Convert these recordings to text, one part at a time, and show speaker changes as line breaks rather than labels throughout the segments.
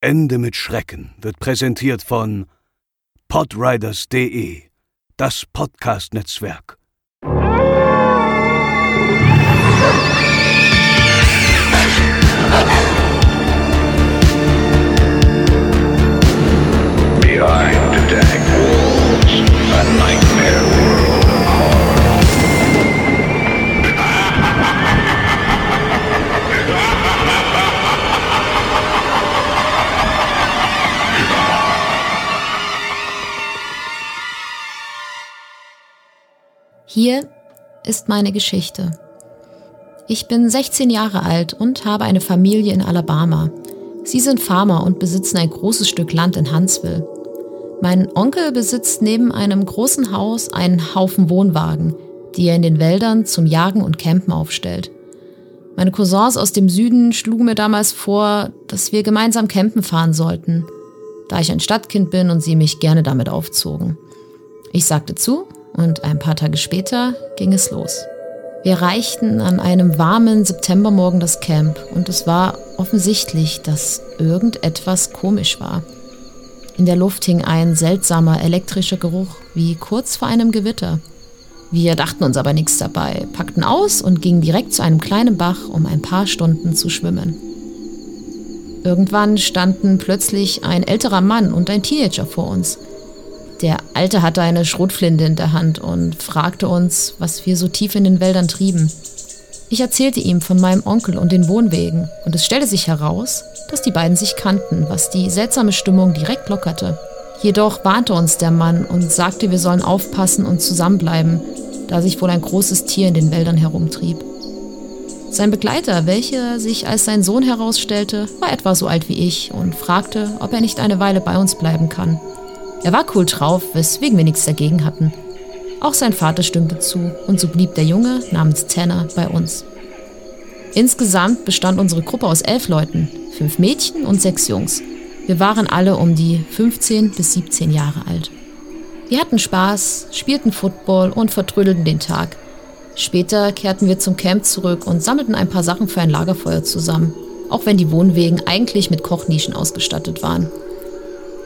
Ende mit Schrecken wird präsentiert von podriders.de, das Podcast-Netzwerk.
Behind the dank walls, a nightmare
Hier ist meine Geschichte. Ich bin 16 Jahre alt und habe eine Familie in Alabama. Sie sind Farmer und besitzen ein großes Stück Land in Huntsville. Mein Onkel besitzt neben einem großen Haus einen Haufen Wohnwagen, die er in den Wäldern zum Jagen und Campen aufstellt. Meine Cousins aus dem Süden schlugen mir damals vor, dass wir gemeinsam campen fahren sollten, da ich ein Stadtkind bin und sie mich gerne damit aufzogen. Ich sagte zu und ein paar Tage später ging es los. Wir erreichten an einem warmen Septembermorgen das Camp und es war offensichtlich, dass irgendetwas komisch war. In der Luft hing ein seltsamer elektrischer Geruch, wie kurz vor einem Gewitter. Wir dachten uns aber nichts dabei, packten aus und gingen direkt zu einem kleinen Bach, um ein paar Stunden zu schwimmen. Irgendwann standen plötzlich ein älterer Mann und ein Teenager vor uns. Der Alte hatte eine Schrotflinte in der Hand und fragte uns, was wir so tief in den Wäldern trieben. Ich erzählte ihm von meinem Onkel und den Wohnwegen, und es stellte sich heraus, dass die beiden sich kannten, was die seltsame Stimmung direkt lockerte. Jedoch warnte uns der Mann und sagte, wir sollen aufpassen und zusammenbleiben, da sich wohl ein großes Tier in den Wäldern herumtrieb. Sein Begleiter, welcher sich als sein Sohn herausstellte, war etwa so alt wie ich und fragte, ob er nicht eine Weile bei uns bleiben kann. Er war cool drauf, weswegen wir nichts dagegen hatten. Auch sein Vater stimmte zu und so blieb der Junge namens Tanner bei uns. Insgesamt bestand unsere Gruppe aus elf Leuten, fünf Mädchen und sechs Jungs. Wir waren alle um die 15 bis 17 Jahre alt. Wir hatten Spaß, spielten Football und vertrödelten den Tag. Später kehrten wir zum Camp zurück und sammelten ein paar Sachen für ein Lagerfeuer zusammen, auch wenn die Wohnwegen eigentlich mit Kochnischen ausgestattet waren.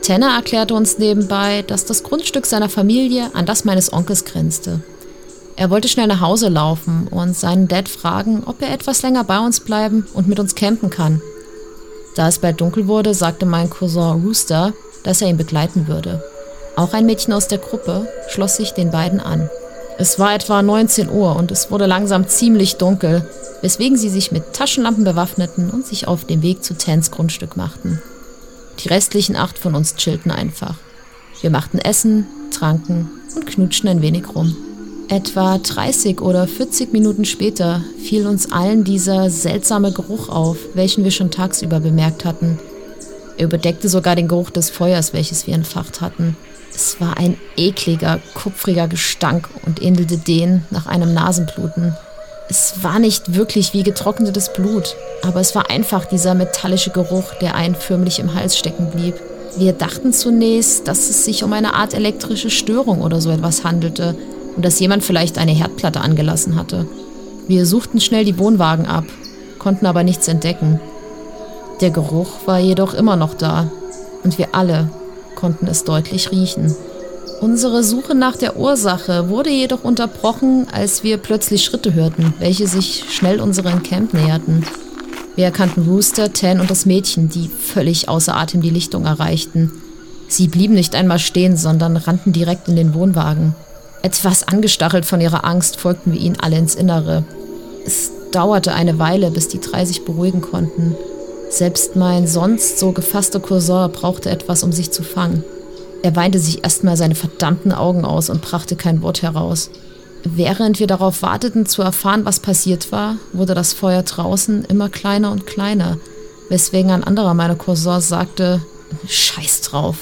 Tanner erklärte uns nebenbei, dass das Grundstück seiner Familie an das meines Onkels grenzte. Er wollte schnell nach Hause laufen und seinen Dad fragen, ob er etwas länger bei uns bleiben und mit uns campen kann. Da es bald dunkel wurde, sagte mein Cousin Rooster, dass er ihn begleiten würde. Auch ein Mädchen aus der Gruppe schloss sich den beiden an. Es war etwa 19 Uhr und es wurde langsam ziemlich dunkel, weswegen sie sich mit Taschenlampen bewaffneten und sich auf den Weg zu Tans Grundstück machten. Die restlichen acht von uns chillten einfach. Wir machten Essen, tranken und knutschten ein wenig rum. Etwa 30 oder 40 Minuten später fiel uns allen dieser seltsame Geruch auf, welchen wir schon tagsüber bemerkt hatten. Er überdeckte sogar den Geruch des Feuers, welches wir entfacht hatten. Es war ein ekliger, kupfriger Gestank und ähnelte den nach einem Nasenbluten. Es war nicht wirklich wie getrocknetes Blut, aber es war einfach dieser metallische Geruch, der einen förmlich im Hals stecken blieb. Wir dachten zunächst, dass es sich um eine Art elektrische Störung oder so etwas handelte und dass jemand vielleicht eine Herdplatte angelassen hatte. Wir suchten schnell die Wohnwagen ab, konnten aber nichts entdecken. Der Geruch war jedoch immer noch da und wir alle konnten es deutlich riechen. Unsere Suche nach der Ursache wurde jedoch unterbrochen, als wir plötzlich Schritte hörten, welche sich schnell unserem Camp näherten. Wir erkannten Rooster, Tan und das Mädchen, die völlig außer Atem die Lichtung erreichten. Sie blieben nicht einmal stehen, sondern rannten direkt in den Wohnwagen. Etwas angestachelt von ihrer Angst folgten wir ihnen alle ins Innere. Es dauerte eine Weile, bis die drei sich beruhigen konnten. Selbst mein sonst so gefasster Cousin brauchte etwas, um sich zu fangen. Er weinte sich erstmal seine verdammten Augen aus und brachte kein Wort heraus. Während wir darauf warteten, zu erfahren, was passiert war, wurde das Feuer draußen immer kleiner und kleiner, weswegen ein anderer meiner Cousins sagte, Scheiß drauf.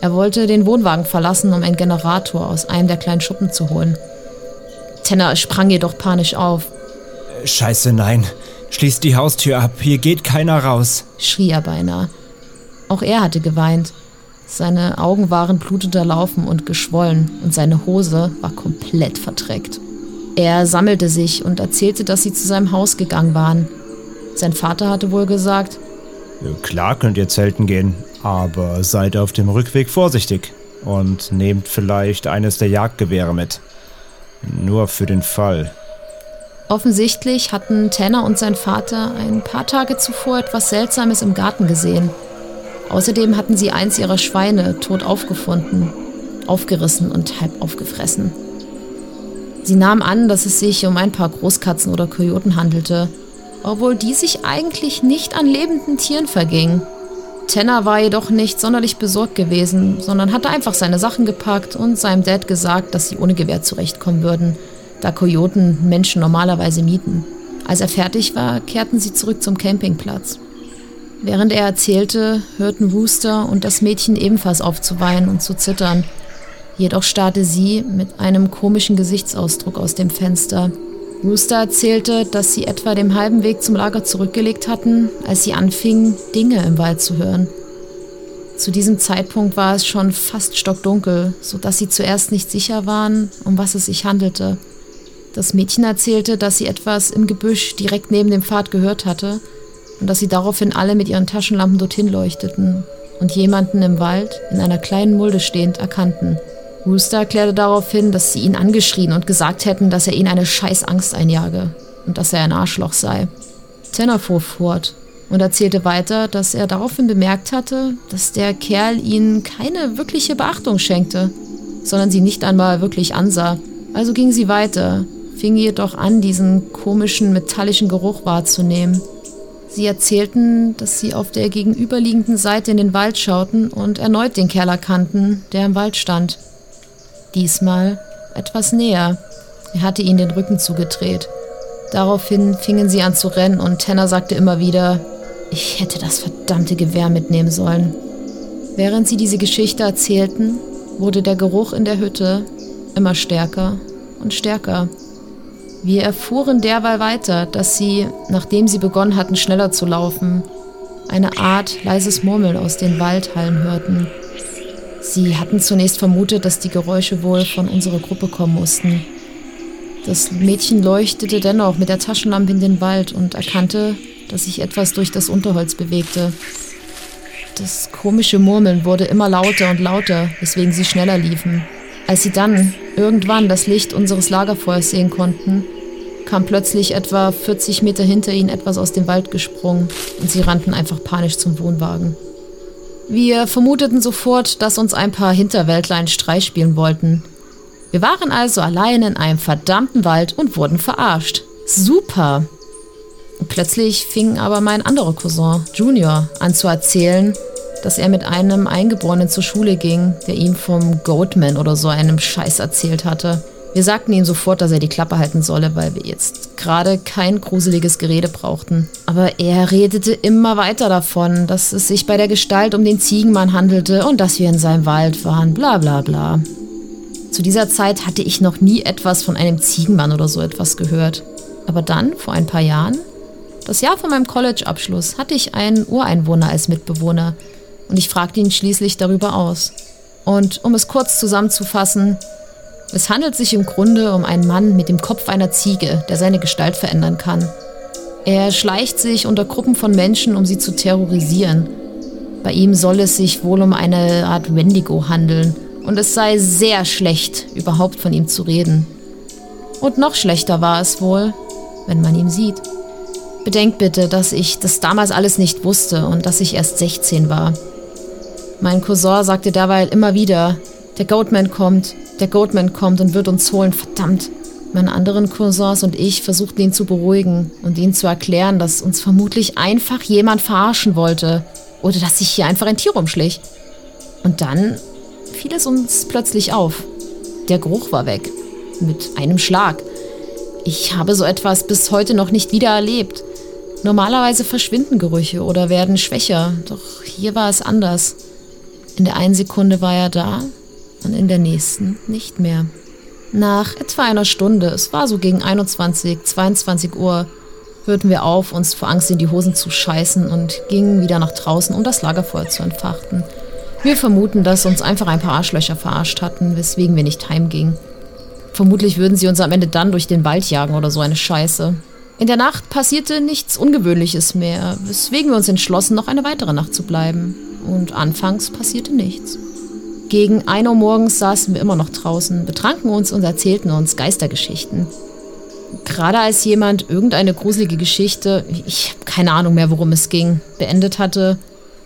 Er wollte den Wohnwagen verlassen, um einen Generator aus einem der kleinen Schuppen zu holen. Tenner sprang jedoch panisch auf.
Scheiße, nein. Schließt die Haustür ab, hier geht keiner raus,
schrie er beinahe. Auch er hatte geweint. Seine Augen waren blutunterlaufen und geschwollen und seine Hose war komplett verdreckt. Er sammelte sich und erzählte, dass sie zu seinem Haus gegangen waren. Sein Vater hatte wohl gesagt,
Klar könnt ihr zelten gehen, aber seid auf dem Rückweg vorsichtig und nehmt vielleicht eines der Jagdgewehre mit. Nur für den Fall.
Offensichtlich hatten Tanner und sein Vater ein paar Tage zuvor etwas Seltsames im Garten gesehen. Außerdem hatten sie eins ihrer Schweine tot aufgefunden, aufgerissen und halb aufgefressen. Sie nahmen an, dass es sich um ein paar Großkatzen oder Kojoten handelte, obwohl die sich eigentlich nicht an lebenden Tieren vergingen. Tanner war jedoch nicht sonderlich besorgt gewesen, sondern hatte einfach seine Sachen gepackt und seinem Dad gesagt, dass sie ohne Gewehr zurechtkommen würden, da Kojoten Menschen normalerweise mieten. Als er fertig war, kehrten sie zurück zum Campingplatz. Während er erzählte, hörten Wooster und das Mädchen ebenfalls auf zu weinen und zu zittern. Jedoch starrte sie mit einem komischen Gesichtsausdruck aus dem Fenster. Rooster erzählte, dass sie etwa den halben Weg zum Lager zurückgelegt hatten, als sie anfingen, Dinge im Wald zu hören. Zu diesem Zeitpunkt war es schon fast stockdunkel, sodass sie zuerst nicht sicher waren, um was es sich handelte. Das Mädchen erzählte, dass sie etwas im Gebüsch direkt neben dem Pfad gehört hatte und dass sie daraufhin alle mit ihren Taschenlampen dorthin leuchteten und jemanden im Wald in einer kleinen Mulde stehend erkannten. Rooster erklärte daraufhin, dass sie ihn angeschrien und gesagt hätten, dass er ihnen eine Scheißangst einjage und dass er ein Arschloch sei. Tanner fuhr fort und erzählte weiter, dass er daraufhin bemerkt hatte, dass der Kerl ihnen keine wirkliche Beachtung schenkte, sondern sie nicht einmal wirklich ansah. Also ging sie weiter, fing jedoch an, diesen komischen metallischen Geruch wahrzunehmen. Sie erzählten, dass sie auf der gegenüberliegenden Seite in den Wald schauten und erneut den Kerl erkannten, der im Wald stand. Diesmal etwas näher. Er hatte ihnen den Rücken zugedreht. Daraufhin fingen sie an zu rennen und Tanner sagte immer wieder, ich hätte das verdammte Gewehr mitnehmen sollen. Während sie diese Geschichte erzählten, wurde der Geruch in der Hütte immer stärker und stärker. Wir erfuhren derweil weiter, dass sie, nachdem sie begonnen hatten, schneller zu laufen, eine Art leises Murmeln aus den Waldhallen hörten. Sie hatten zunächst vermutet, dass die Geräusche wohl von unserer Gruppe kommen mussten. Das Mädchen leuchtete dennoch mit der Taschenlampe in den Wald und erkannte, dass sich etwas durch das Unterholz bewegte. Das komische Murmeln wurde immer lauter und lauter, weswegen sie schneller liefen. Als sie dann irgendwann das Licht unseres Lagerfeuers sehen konnten, kam plötzlich etwa 40 Meter hinter ihnen etwas aus dem Wald gesprungen und sie rannten einfach panisch zum Wohnwagen. Wir vermuteten sofort, dass uns ein paar Hinterwäldler einen Streich spielen wollten. Wir waren also allein in einem verdammten Wald und wurden verarscht. Super! Plötzlich fing aber mein anderer Cousin, Junior, an zu erzählen, dass er mit einem Eingeborenen zur Schule ging, der ihm vom Goatman oder so einem Scheiß erzählt hatte. Wir sagten ihm sofort, dass er die Klappe halten solle, weil wir jetzt gerade kein gruseliges Gerede brauchten. Aber er redete immer weiter davon, dass es sich bei der Gestalt um den Ziegenmann handelte und dass wir in seinem Wald waren, bla bla bla. Zu dieser Zeit hatte ich noch nie etwas von einem Ziegenmann oder so etwas gehört. Aber dann, vor ein paar Jahren, das Jahr vor meinem College-Abschluss, hatte ich einen Ureinwohner als Mitbewohner und ich fragte ihn schließlich darüber aus. Und um es kurz zusammenzufassen, es handelt sich im Grunde um einen Mann mit dem Kopf einer Ziege, der seine Gestalt verändern kann. Er schleicht sich unter Gruppen von Menschen, um sie zu terrorisieren. Bei ihm soll es sich wohl um eine Art Wendigo handeln und es sei sehr schlecht, überhaupt von ihm zu reden. Und noch schlechter war es wohl, wenn man ihn sieht. Bedenkt bitte, dass ich das damals alles nicht wusste und dass ich erst 16 war. Mein Cousin sagte derweil immer wieder, der Goatman kommt, der Goatman kommt und wird uns holen, verdammt. Meine anderen Cousins und ich versuchten ihn zu beruhigen und ihm zu erklären, dass uns vermutlich einfach jemand verarschen wollte oder dass sich hier einfach ein Tier rumschlich. Und dann fiel es uns plötzlich auf. Der Geruch war weg. Mit einem Schlag. Ich habe so etwas bis heute noch nicht wieder erlebt. Normalerweise verschwinden Gerüche oder werden schwächer, doch hier war es anders. In der einen Sekunde war er da und in der nächsten nicht mehr. Nach etwa einer Stunde, es war so gegen 21, 22 Uhr, hörten wir auf, uns vor Angst in die Hosen zu scheißen und gingen wieder nach draußen, um das Lagerfeuer zu entfachten. Wir vermuten, dass uns einfach ein paar Arschlöcher verarscht hatten, weswegen wir nicht heimgingen. Vermutlich würden sie uns am Ende dann durch den Wald jagen oder so eine Scheiße. In der Nacht passierte nichts Ungewöhnliches mehr, weswegen wir uns entschlossen, noch eine weitere Nacht zu bleiben. Und anfangs passierte nichts. Gegen 1 Uhr morgens saßen wir immer noch draußen, betranken uns und erzählten uns Geistergeschichten. Gerade als jemand irgendeine gruselige Geschichte, ich habe keine Ahnung mehr, worum es ging, beendet hatte,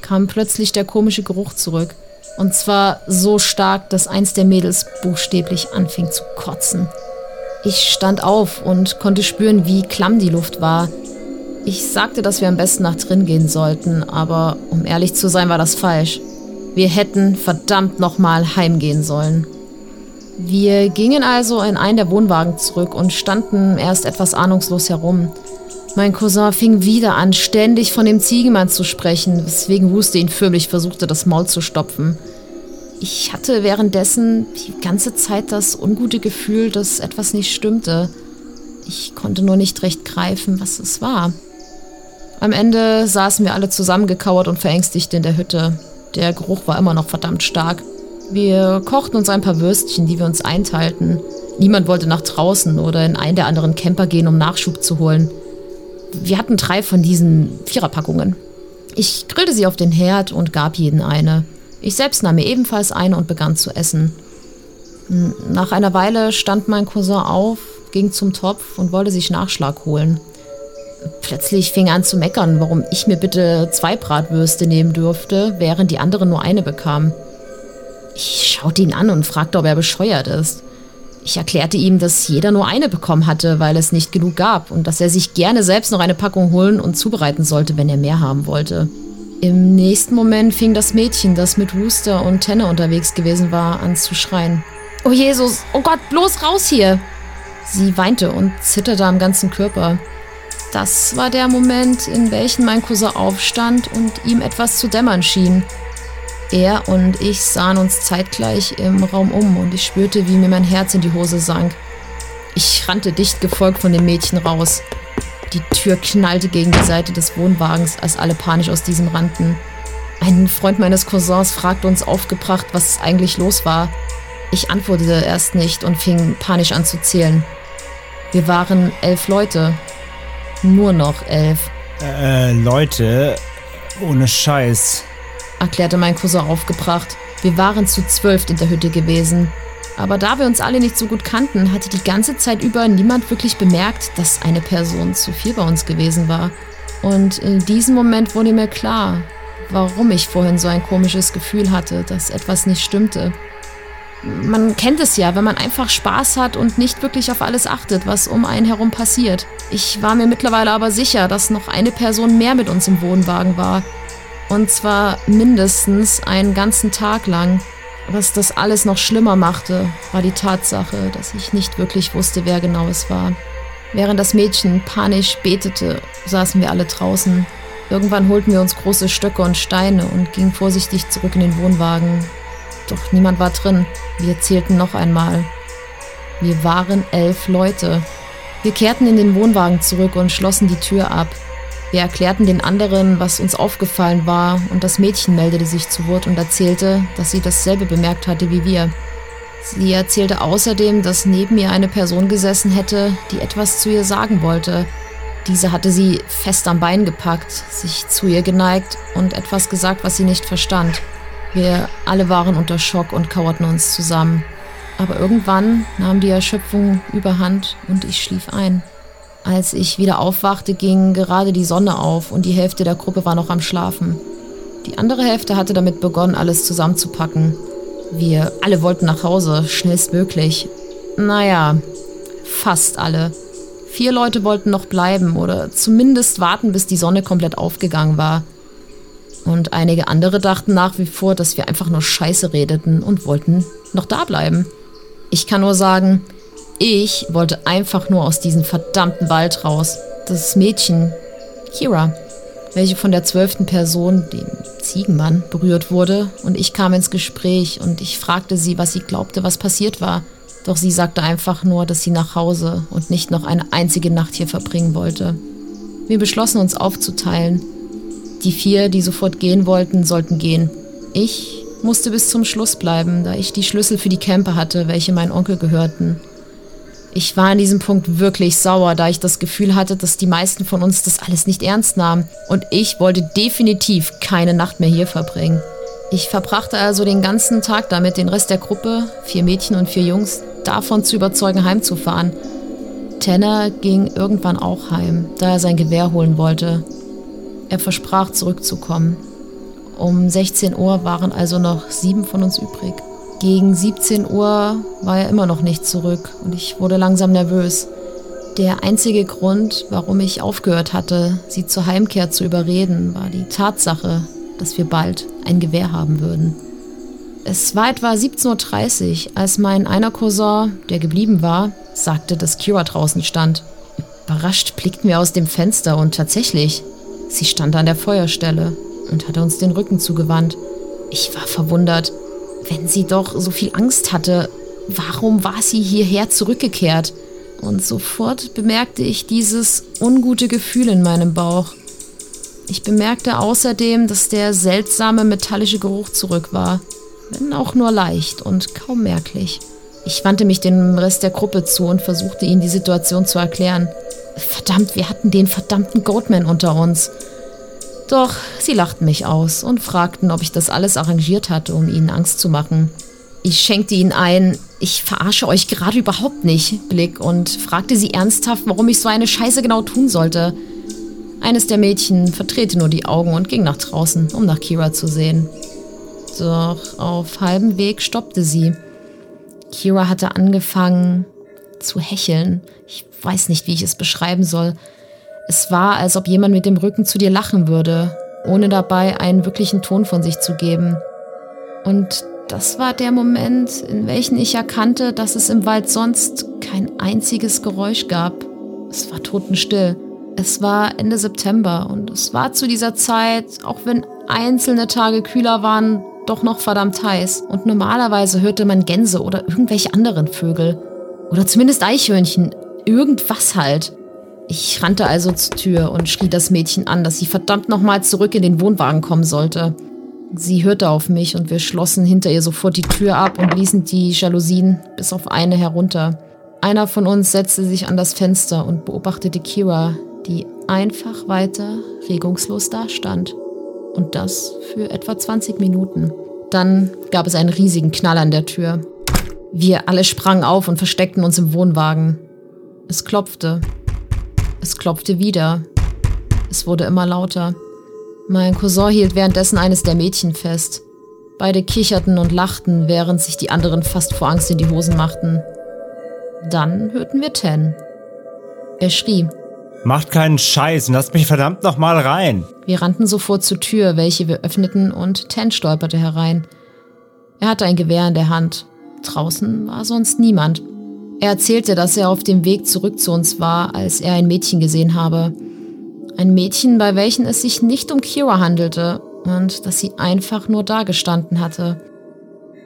kam plötzlich der komische Geruch zurück. Und zwar so stark, dass eins der Mädels buchstäblich anfing zu kotzen. Ich stand auf und konnte spüren, wie klamm die Luft war. Ich sagte, dass wir am besten nach drin gehen sollten, aber um ehrlich zu sein, war das falsch. Wir hätten verdammt nochmal heimgehen sollen. Wir gingen also in einen der Wohnwagen zurück und standen erst etwas ahnungslos herum. Mein Cousin fing wieder an, ständig von dem Ziegenmann zu sprechen, weswegen Huste ihn förmlich versuchte, das Maul zu stopfen. Ich hatte währenddessen die ganze Zeit das ungute Gefühl, dass etwas nicht stimmte. Ich konnte nur nicht recht greifen, was es war. Am Ende saßen wir alle zusammengekauert und verängstigt in der Hütte. Der Geruch war immer noch verdammt stark. Wir kochten uns ein paar Würstchen, die wir uns einteilten. Niemand wollte nach draußen oder in einen der anderen Camper gehen, um Nachschub zu holen. Wir hatten drei von diesen Viererpackungen. Ich grillte sie auf den Herd und gab jeden eine. Ich selbst nahm mir ebenfalls eine und begann zu essen. Nach einer Weile stand mein Cousin auf, ging zum Topf und wollte sich Nachschlag holen. Plötzlich fing er an zu meckern, warum ich mir bitte zwei Bratwürste nehmen dürfte, während die anderen nur eine bekamen. Ich schaute ihn an und fragte, ob er bescheuert ist. Ich erklärte ihm, dass jeder nur eine bekommen hatte, weil es nicht genug gab und dass er sich gerne selbst noch eine Packung holen und zubereiten sollte, wenn er mehr haben wollte. Im nächsten Moment fing das Mädchen, das mit Wooster und Tenne unterwegs gewesen war, an zu schreien. Oh Jesus, oh Gott, bloß raus hier! Sie weinte und zitterte am ganzen Körper. Das war der Moment, in welchem mein Cousin aufstand und ihm etwas zu dämmern schien. Er und ich sahen uns zeitgleich im Raum um und ich spürte, wie mir mein Herz in die Hose sank. Ich rannte dicht gefolgt von dem Mädchen raus. Die Tür knallte gegen die Seite des Wohnwagens, als alle panisch aus diesem rannten. Ein Freund meines Cousins fragte uns aufgebracht, was eigentlich los war. Ich antwortete erst nicht und fing panisch an zu zählen. Wir waren elf Leute. Nur noch elf.
Äh, Leute, ohne Scheiß
erklärte mein Cousin aufgebracht. Wir waren zu zwölf in der Hütte gewesen. Aber da wir uns alle nicht so gut kannten, hatte die ganze Zeit über niemand wirklich bemerkt, dass eine Person zu viel bei uns gewesen war. Und in diesem Moment wurde mir klar, warum ich vorhin so ein komisches Gefühl hatte, dass etwas nicht stimmte. Man kennt es ja, wenn man einfach Spaß hat und nicht wirklich auf alles achtet, was um einen herum passiert. Ich war mir mittlerweile aber sicher, dass noch eine Person mehr mit uns im Wohnwagen war, und zwar mindestens einen ganzen Tag lang. Was das alles noch schlimmer machte, war die Tatsache, dass ich nicht wirklich wusste, wer genau es war. Während das Mädchen panisch betete, saßen wir alle draußen. Irgendwann holten wir uns große Stöcke und Steine und gingen vorsichtig zurück in den Wohnwagen. Doch niemand war drin. Wir zählten noch einmal. Wir waren elf Leute. Wir kehrten in den Wohnwagen zurück und schlossen die Tür ab. Wir erklärten den anderen, was uns aufgefallen war, und das Mädchen meldete sich zu Wort und erzählte, dass sie dasselbe bemerkt hatte wie wir. Sie erzählte außerdem, dass neben ihr eine Person gesessen hätte, die etwas zu ihr sagen wollte. Diese hatte sie fest am Bein gepackt, sich zu ihr geneigt und etwas gesagt, was sie nicht verstand. Wir alle waren unter Schock und kauerten uns zusammen. Aber irgendwann nahm die Erschöpfung überhand und ich schlief ein. Als ich wieder aufwachte, ging gerade die Sonne auf und die Hälfte der Gruppe war noch am Schlafen. Die andere Hälfte hatte damit begonnen, alles zusammenzupacken. Wir alle wollten nach Hause, schnellstmöglich. Naja, fast alle. Vier Leute wollten noch bleiben oder zumindest warten, bis die Sonne komplett aufgegangen war. Und einige andere dachten nach wie vor, dass wir einfach nur Scheiße redeten und wollten noch da bleiben. Ich kann nur sagen, ich wollte einfach nur aus diesem verdammten Wald raus. Das Mädchen, Kira, welche von der zwölften Person, dem Ziegenmann, berührt wurde, und ich kam ins Gespräch und ich fragte sie, was sie glaubte, was passiert war. Doch sie sagte einfach nur, dass sie nach Hause und nicht noch eine einzige Nacht hier verbringen wollte. Wir beschlossen uns aufzuteilen. Die vier, die sofort gehen wollten, sollten gehen. Ich musste bis zum Schluss bleiben, da ich die Schlüssel für die Camper hatte, welche meinem Onkel gehörten. Ich war an diesem Punkt wirklich sauer, da ich das Gefühl hatte, dass die meisten von uns das alles nicht ernst nahmen. Und ich wollte definitiv keine Nacht mehr hier verbringen. Ich verbrachte also den ganzen Tag damit, den Rest der Gruppe, vier Mädchen und vier Jungs, davon zu überzeugen, heimzufahren. Tanner ging irgendwann auch heim, da er sein Gewehr holen wollte. Er versprach zurückzukommen. Um 16 Uhr waren also noch sieben von uns übrig. Gegen 17 Uhr war er immer noch nicht zurück und ich wurde langsam nervös. Der einzige Grund, warum ich aufgehört hatte, sie zur Heimkehr zu überreden, war die Tatsache, dass wir bald ein Gewehr haben würden. Es war etwa 17.30 Uhr, als mein einer Cousin, der geblieben war, sagte, dass Kira draußen stand. Überrascht blickten wir aus dem Fenster und tatsächlich, sie stand an der Feuerstelle und hatte uns den Rücken zugewandt. Ich war verwundert. Wenn sie doch so viel Angst hatte, warum war sie hierher zurückgekehrt? Und sofort bemerkte ich dieses ungute Gefühl in meinem Bauch. Ich bemerkte außerdem, dass der seltsame metallische Geruch zurück war, wenn auch nur leicht und kaum merklich. Ich wandte mich dem Rest der Gruppe zu und versuchte ihnen die Situation zu erklären. Verdammt, wir hatten den verdammten Goatman unter uns. Doch sie lachten mich aus und fragten, ob ich das alles arrangiert hatte, um ihnen Angst zu machen. Ich schenkte ihnen ein, ich verarsche euch gerade überhaupt nicht, Blick und fragte sie ernsthaft, warum ich so eine Scheiße genau tun sollte. Eines der Mädchen verdrehte nur die Augen und ging nach draußen, um nach Kira zu sehen. Doch auf halbem Weg stoppte sie. Kira hatte angefangen zu hecheln. Ich weiß nicht, wie ich es beschreiben soll. Es war, als ob jemand mit dem Rücken zu dir lachen würde, ohne dabei einen wirklichen Ton von sich zu geben. Und das war der Moment, in welchem ich erkannte, dass es im Wald sonst kein einziges Geräusch gab. Es war totenstill. Es war Ende September und es war zu dieser Zeit, auch wenn einzelne Tage kühler waren, doch noch verdammt heiß. Und normalerweise hörte man Gänse oder irgendwelche anderen Vögel. Oder zumindest Eichhörnchen. Irgendwas halt. Ich rannte also zur Tür und schrie das Mädchen an, dass sie verdammt nochmal zurück in den Wohnwagen kommen sollte. Sie hörte auf mich und wir schlossen hinter ihr sofort die Tür ab und ließen die Jalousien bis auf eine herunter. Einer von uns setzte sich an das Fenster und beobachtete Kira, die einfach weiter regungslos dastand. Und das für etwa 20 Minuten. Dann gab es einen riesigen Knall an der Tür. Wir alle sprangen auf und versteckten uns im Wohnwagen. Es klopfte. Es klopfte wieder. Es wurde immer lauter. Mein Cousin hielt währenddessen eines der Mädchen fest. Beide kicherten und lachten, während sich die anderen fast vor Angst in die Hosen machten. Dann hörten wir Ten. Er schrie.
Macht keinen Scheiß und lasst mich verdammt nochmal rein.
Wir rannten sofort zur Tür, welche wir öffneten, und Ten stolperte herein. Er hatte ein Gewehr in der Hand. Draußen war sonst niemand. Er erzählte, dass er auf dem Weg zurück zu uns war, als er ein Mädchen gesehen habe. Ein Mädchen, bei welchem es sich nicht um Kira handelte und dass sie einfach nur dagestanden hatte.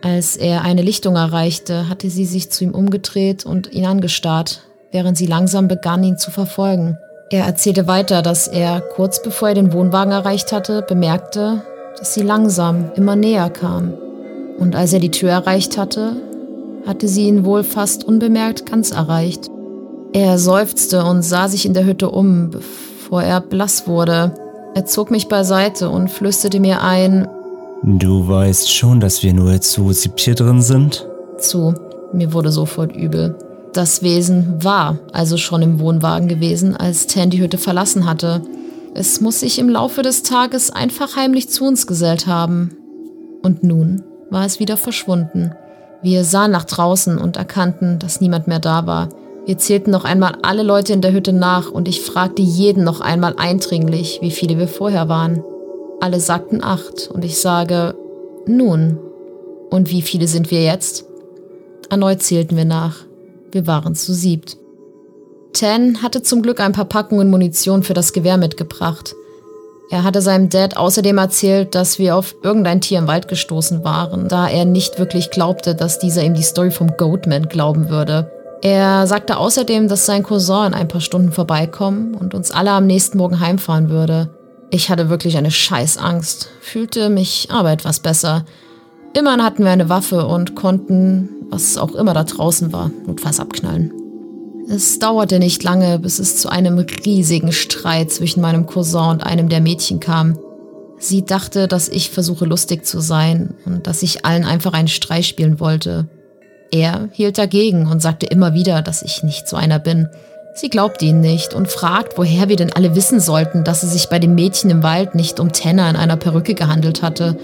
Als er eine Lichtung erreichte, hatte sie sich zu ihm umgedreht und ihn angestarrt, während sie langsam begann, ihn zu verfolgen. Er erzählte weiter, dass er, kurz bevor er den Wohnwagen erreicht hatte, bemerkte, dass sie langsam immer näher kam. Und als er die Tür erreicht hatte, hatte sie ihn wohl fast unbemerkt ganz erreicht. Er seufzte und sah sich in der Hütte um, bevor er blass wurde. Er zog mich beiseite und flüsterte mir ein,
Du weißt schon, dass wir nur zu siebt hier drin sind?
Zu. Mir wurde sofort übel. Das Wesen war also schon im Wohnwagen gewesen, als Tan die Hütte verlassen hatte. Es muss sich im Laufe des Tages einfach heimlich zu uns gesellt haben. Und nun war es wieder verschwunden. Wir sahen nach draußen und erkannten, dass niemand mehr da war. Wir zählten noch einmal alle Leute in der Hütte nach und ich fragte jeden noch einmal eindringlich, wie viele wir vorher waren. Alle sagten acht und ich sage, nun, und wie viele sind wir jetzt? Erneut zählten wir nach. Wir waren zu siebt. Ten hatte zum Glück ein paar Packungen Munition für das Gewehr mitgebracht. Er hatte seinem Dad außerdem erzählt, dass wir auf irgendein Tier im Wald gestoßen waren, da er nicht wirklich glaubte, dass dieser ihm die Story vom Goatman glauben würde. Er sagte außerdem, dass sein Cousin in ein paar Stunden vorbeikommen und uns alle am nächsten Morgen heimfahren würde. Ich hatte wirklich eine Scheißangst, fühlte mich aber etwas besser. Immerhin hatten wir eine Waffe und konnten, was auch immer da draußen war, notfalls abknallen. Es dauerte nicht lange, bis es zu einem riesigen Streit zwischen meinem Cousin und einem der Mädchen kam. Sie dachte, dass ich versuche lustig zu sein und dass ich allen einfach einen Streich spielen wollte. Er hielt dagegen und sagte immer wieder, dass ich nicht so einer bin. Sie glaubte ihn nicht und fragt, woher wir denn alle wissen sollten, dass es sich bei dem Mädchen im Wald nicht um Tenner in einer Perücke gehandelt hatte.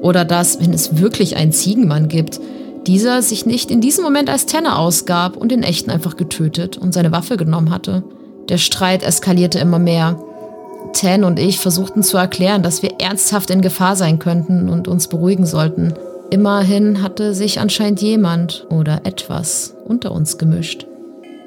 Oder dass, wenn es wirklich einen Ziegenmann gibt, dieser sich nicht in diesem Moment als Tenner ausgab und den echten einfach getötet und seine Waffe genommen hatte. Der Streit eskalierte immer mehr. Ten und ich versuchten zu erklären, dass wir ernsthaft in Gefahr sein könnten und uns beruhigen sollten. Immerhin hatte sich anscheinend jemand oder etwas unter uns gemischt.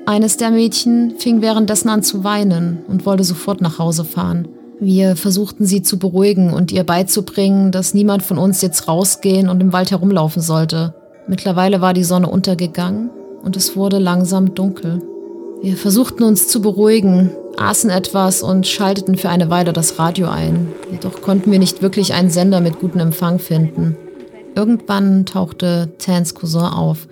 Eines der Mädchen fing währenddessen an zu weinen und wollte sofort nach Hause fahren. Wir versuchten sie zu beruhigen und ihr beizubringen, dass niemand von uns jetzt rausgehen und im Wald herumlaufen sollte. Mittlerweile war die Sonne untergegangen und es wurde langsam dunkel. Wir versuchten uns zu beruhigen, aßen etwas und schalteten für eine Weile das Radio ein. Jedoch konnten wir nicht wirklich einen Sender mit gutem Empfang finden. Irgendwann tauchte Tans Cousin auf.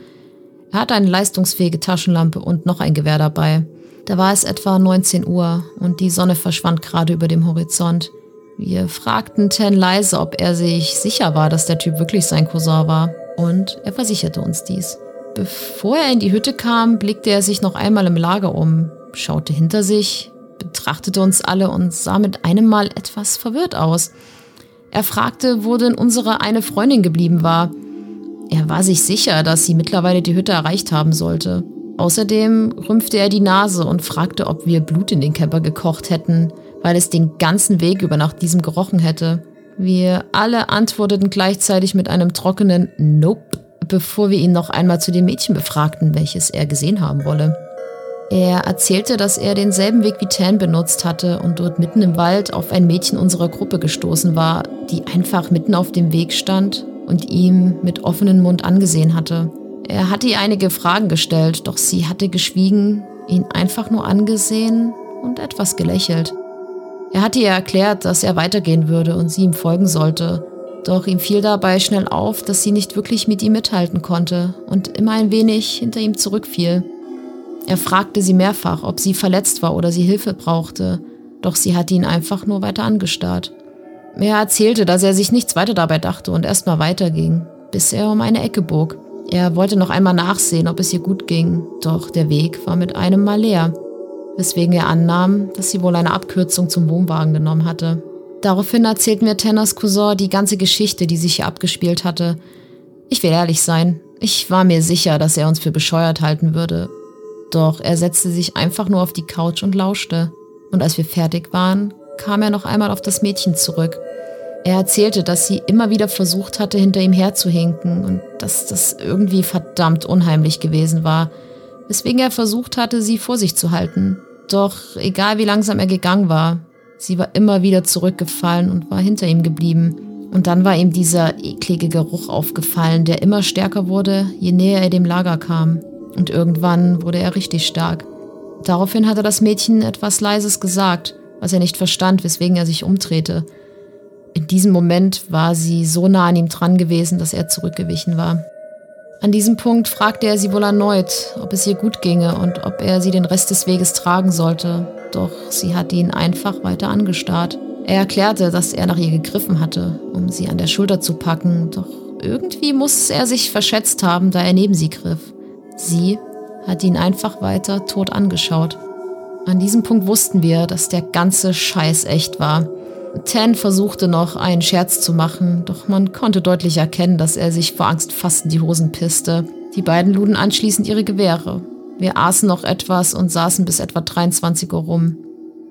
Er hatte eine leistungsfähige Taschenlampe und noch ein Gewehr dabei. Da war es etwa 19 Uhr und die Sonne verschwand gerade über dem Horizont. Wir fragten Tan leise, ob er sich sicher war, dass der Typ wirklich sein Cousin war. Und er versicherte uns dies. Bevor er in die Hütte kam, blickte er sich noch einmal im Lager um, schaute hinter sich, betrachtete uns alle und sah mit einem Mal etwas verwirrt aus. Er fragte, wo denn unsere eine Freundin geblieben war. Er war sich sicher, dass sie mittlerweile die Hütte erreicht haben sollte. Außerdem rümpfte er die Nase und fragte, ob wir Blut in den Camper gekocht hätten, weil es den ganzen Weg über nach diesem gerochen hätte. Wir alle antworteten gleichzeitig mit einem trockenen Nope bevor wir ihn noch einmal zu dem Mädchen befragten, welches er gesehen haben wolle. Er erzählte, dass er denselben Weg wie Tan benutzt hatte und dort mitten im Wald auf ein Mädchen unserer Gruppe gestoßen war, die einfach mitten auf dem Weg stand und ihm mit offenem Mund angesehen hatte. Er hatte ihr einige Fragen gestellt, doch sie hatte geschwiegen, ihn einfach nur angesehen und etwas gelächelt. Er hatte ihr erklärt, dass er weitergehen würde und sie ihm folgen sollte, doch ihm fiel dabei schnell auf, dass sie nicht wirklich mit ihm mithalten konnte und immer ein wenig hinter ihm zurückfiel. Er fragte sie mehrfach, ob sie verletzt war oder sie Hilfe brauchte, doch sie hatte ihn einfach nur weiter angestarrt. Er erzählte, dass er sich nichts weiter dabei dachte und erstmal weiterging, bis er um eine Ecke bog. Er wollte noch einmal nachsehen, ob es ihr gut ging, doch der Weg war mit einem Mal leer, weswegen er annahm, dass sie wohl eine Abkürzung zum Wohnwagen genommen hatte. Daraufhin erzählt mir Tanners Cousin die ganze Geschichte, die sich hier abgespielt hatte. Ich will ehrlich sein, ich war mir sicher, dass er uns für bescheuert halten würde. Doch er setzte sich einfach nur auf die Couch und lauschte. Und als wir fertig waren, kam er noch einmal auf das Mädchen zurück. Er erzählte, dass sie immer wieder versucht hatte, hinter ihm herzuhinken und dass das irgendwie verdammt unheimlich gewesen war, weswegen er versucht hatte, sie vor sich zu halten. Doch egal wie langsam er gegangen war, Sie war immer wieder zurückgefallen und war hinter ihm geblieben. Und dann war ihm dieser eklige Geruch aufgefallen, der immer stärker wurde, je näher er dem Lager kam. Und irgendwann wurde er richtig stark. Daraufhin hatte das Mädchen etwas Leises gesagt, was er nicht verstand, weswegen er sich umdrehte. In diesem Moment war sie so nah an ihm dran gewesen, dass er zurückgewichen war. An diesem Punkt fragte er sie wohl erneut, ob es ihr gut ginge und ob er sie den Rest des Weges tragen sollte, doch sie hatte ihn einfach weiter angestarrt. Er erklärte, dass er nach ihr gegriffen hatte, um sie an der Schulter zu packen, doch irgendwie muss er sich verschätzt haben, da er neben sie griff. Sie hatte ihn einfach weiter tot angeschaut. An diesem Punkt wussten wir, dass der ganze Scheiß echt war. Tan versuchte noch einen Scherz zu machen, doch man konnte deutlich erkennen, dass er sich vor Angst fast in die Hosen pisste. Die beiden luden anschließend ihre Gewehre. Wir aßen noch etwas und saßen bis etwa 23 Uhr rum.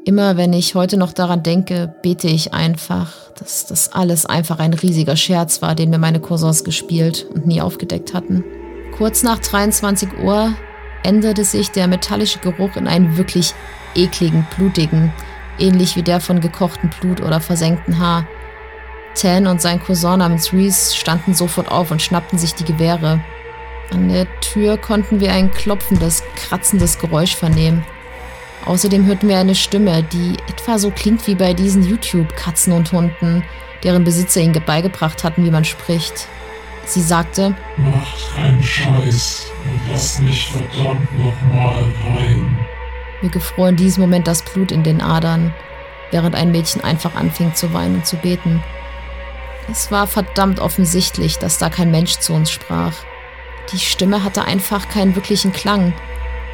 Immer wenn ich heute noch daran denke, bete ich einfach, dass das alles einfach ein riesiger Scherz war, den mir meine Cousins gespielt und nie aufgedeckt hatten. Kurz nach 23 Uhr änderte sich der metallische Geruch in einen wirklich ekligen, blutigen, ähnlich wie der von gekochtem Blut oder versenktem Haar. Tan und sein Cousin namens Reese standen sofort auf und schnappten sich die Gewehre. An der Tür konnten wir ein klopfendes, kratzendes Geräusch vernehmen. Außerdem hörten wir eine Stimme, die etwa so klingt wie bei diesen YouTube-Katzen und Hunden, deren Besitzer ihnen beigebracht hatten, wie man spricht. Sie sagte:
Macht keinen Scheiß, Lass mich verdammt nochmal rein.
Mir gefror in diesem Moment das Blut in den Adern, während ein Mädchen einfach anfing zu weinen und zu beten. Es war verdammt offensichtlich, dass da kein Mensch zu uns sprach. Die Stimme hatte einfach keinen wirklichen Klang.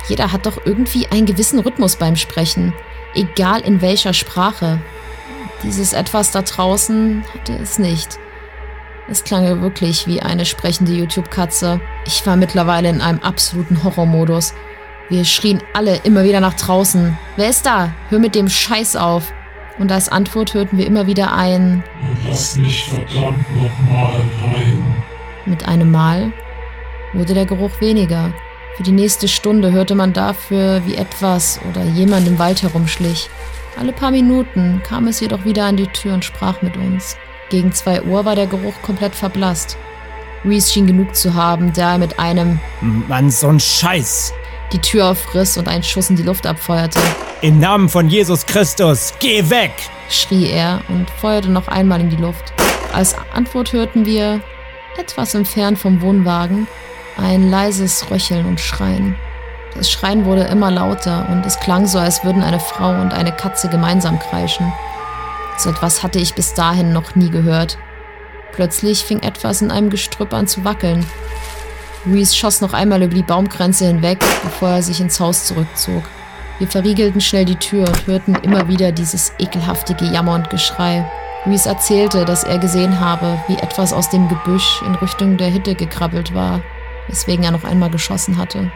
Jeder hat doch irgendwie einen gewissen Rhythmus beim Sprechen, egal in welcher Sprache. Dieses Etwas da draußen hatte es nicht. Es klang wirklich wie eine sprechende YouTube-Katze. Ich war mittlerweile in einem absoluten Horrormodus. Wir schrien alle immer wieder nach draußen. Wer ist da? Hör mit dem Scheiß auf. Und als Antwort hörten wir immer wieder ein
Lass mich verdammt nochmal rein.
Mit einem Mal wurde der Geruch weniger. Für die nächste Stunde hörte man dafür, wie etwas oder jemand im Wald herumschlich. Alle paar Minuten kam es jedoch wieder an die Tür und sprach mit uns. Gegen zwei Uhr war der Geruch komplett verblasst. Reese schien genug zu haben, da er mit einem
Mann, so ein Scheiß.
Die Tür aufriss und einen Schuss in die Luft abfeuerte.
Im Namen von Jesus Christus, geh weg!
schrie er und feuerte noch einmal in die Luft. Als Antwort hörten wir, etwas entfernt vom Wohnwagen, ein leises Röcheln und Schreien. Das Schreien wurde immer lauter und es klang so, als würden eine Frau und eine Katze gemeinsam kreischen. So etwas hatte ich bis dahin noch nie gehört. Plötzlich fing etwas in einem Gestrüpp an zu wackeln. Reese schoss noch einmal über die Baumgrenze hinweg, bevor er sich ins Haus zurückzog. Wir verriegelten schnell die Tür und hörten immer wieder dieses ekelhafte Gejammer und Geschrei. Reese erzählte, dass er gesehen habe, wie etwas aus dem Gebüsch in Richtung der Hütte gekrabbelt war, weswegen er noch einmal geschossen hatte.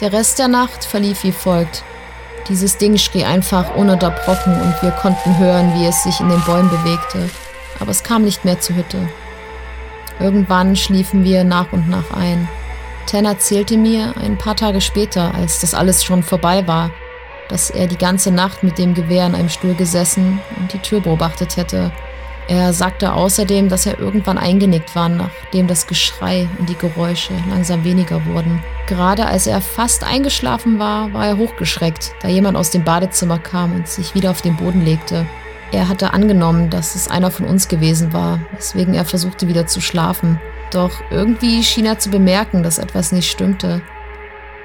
Der Rest der Nacht verlief wie folgt. Dieses Ding schrie einfach ununterbrochen und wir konnten hören, wie es sich in den Bäumen bewegte. Aber es kam nicht mehr zur Hütte. Irgendwann schliefen wir nach und nach ein. Ten erzählte mir ein paar Tage später, als das alles schon vorbei war, dass er die ganze Nacht mit dem Gewehr in einem Stuhl gesessen und die Tür beobachtet hätte. Er sagte außerdem, dass er irgendwann eingenickt war, nachdem das Geschrei und die Geräusche langsam weniger wurden. Gerade als er fast eingeschlafen war, war er hochgeschreckt, da jemand aus dem Badezimmer kam und sich wieder auf den Boden legte. Er hatte angenommen, dass es einer von uns gewesen war, weswegen er versuchte wieder zu schlafen. Doch irgendwie schien er zu bemerken, dass etwas nicht stimmte.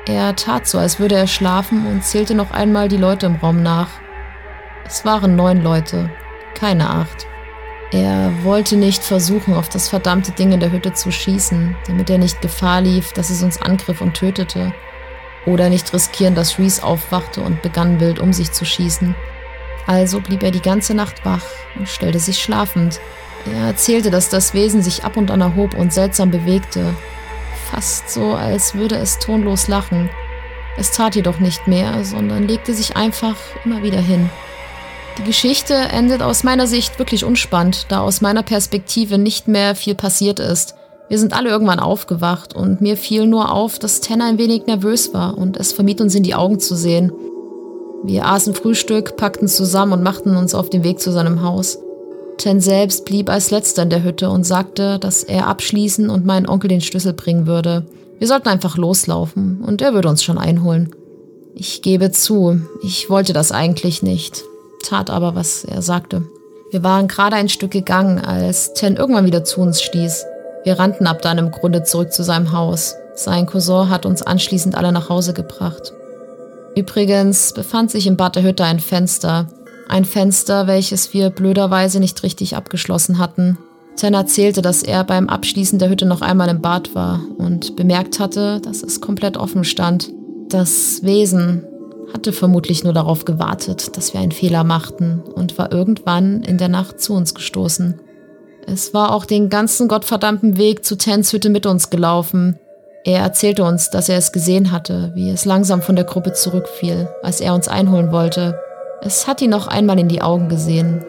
Er tat so, als würde er schlafen und zählte noch einmal die Leute im Raum nach. Es waren neun Leute, keine acht. Er wollte nicht versuchen, auf das verdammte Ding in der Hütte zu schießen, damit er nicht Gefahr lief, dass es uns angriff und tötete. Oder nicht riskieren, dass Reese aufwachte und begann wild um sich zu schießen. Also blieb er die ganze Nacht wach und stellte sich schlafend. Er erzählte, dass das Wesen sich ab und an erhob und seltsam bewegte. Fast so, als würde es tonlos lachen. Es tat jedoch nicht mehr, sondern legte sich einfach immer wieder hin. Die Geschichte endet aus meiner Sicht wirklich unspannend, da aus meiner Perspektive nicht mehr viel passiert ist. Wir sind alle irgendwann aufgewacht und mir fiel nur auf, dass Tanner ein wenig nervös war und es vermied uns in die Augen zu sehen. Wir aßen Frühstück, packten zusammen und machten uns auf den Weg zu seinem Haus. Ten selbst blieb als letzter in der Hütte und sagte, dass er abschließen und meinen Onkel den Schlüssel bringen würde. Wir sollten einfach loslaufen und er würde uns schon einholen. Ich gebe zu, ich wollte das eigentlich nicht tat aber, was er sagte. Wir waren gerade ein Stück gegangen, als Ten irgendwann wieder zu uns stieß. Wir rannten ab dann im Grunde zurück zu seinem Haus. Sein Cousin hat uns anschließend alle nach Hause gebracht. Übrigens befand sich im Bad der Hütte ein Fenster. Ein Fenster, welches wir blöderweise nicht richtig abgeschlossen hatten. Ten erzählte, dass er beim Abschließen der Hütte noch einmal im Bad war und bemerkt hatte, dass es komplett offen stand. Das Wesen, hatte vermutlich nur darauf gewartet, dass wir einen Fehler machten und war irgendwann in der Nacht zu uns gestoßen. Es war auch den ganzen gottverdammten Weg zu Tens Hütte mit uns gelaufen. Er erzählte uns, dass er es gesehen hatte, wie es langsam von der Gruppe zurückfiel, als er uns einholen wollte. Es hat ihn noch einmal in die Augen gesehen,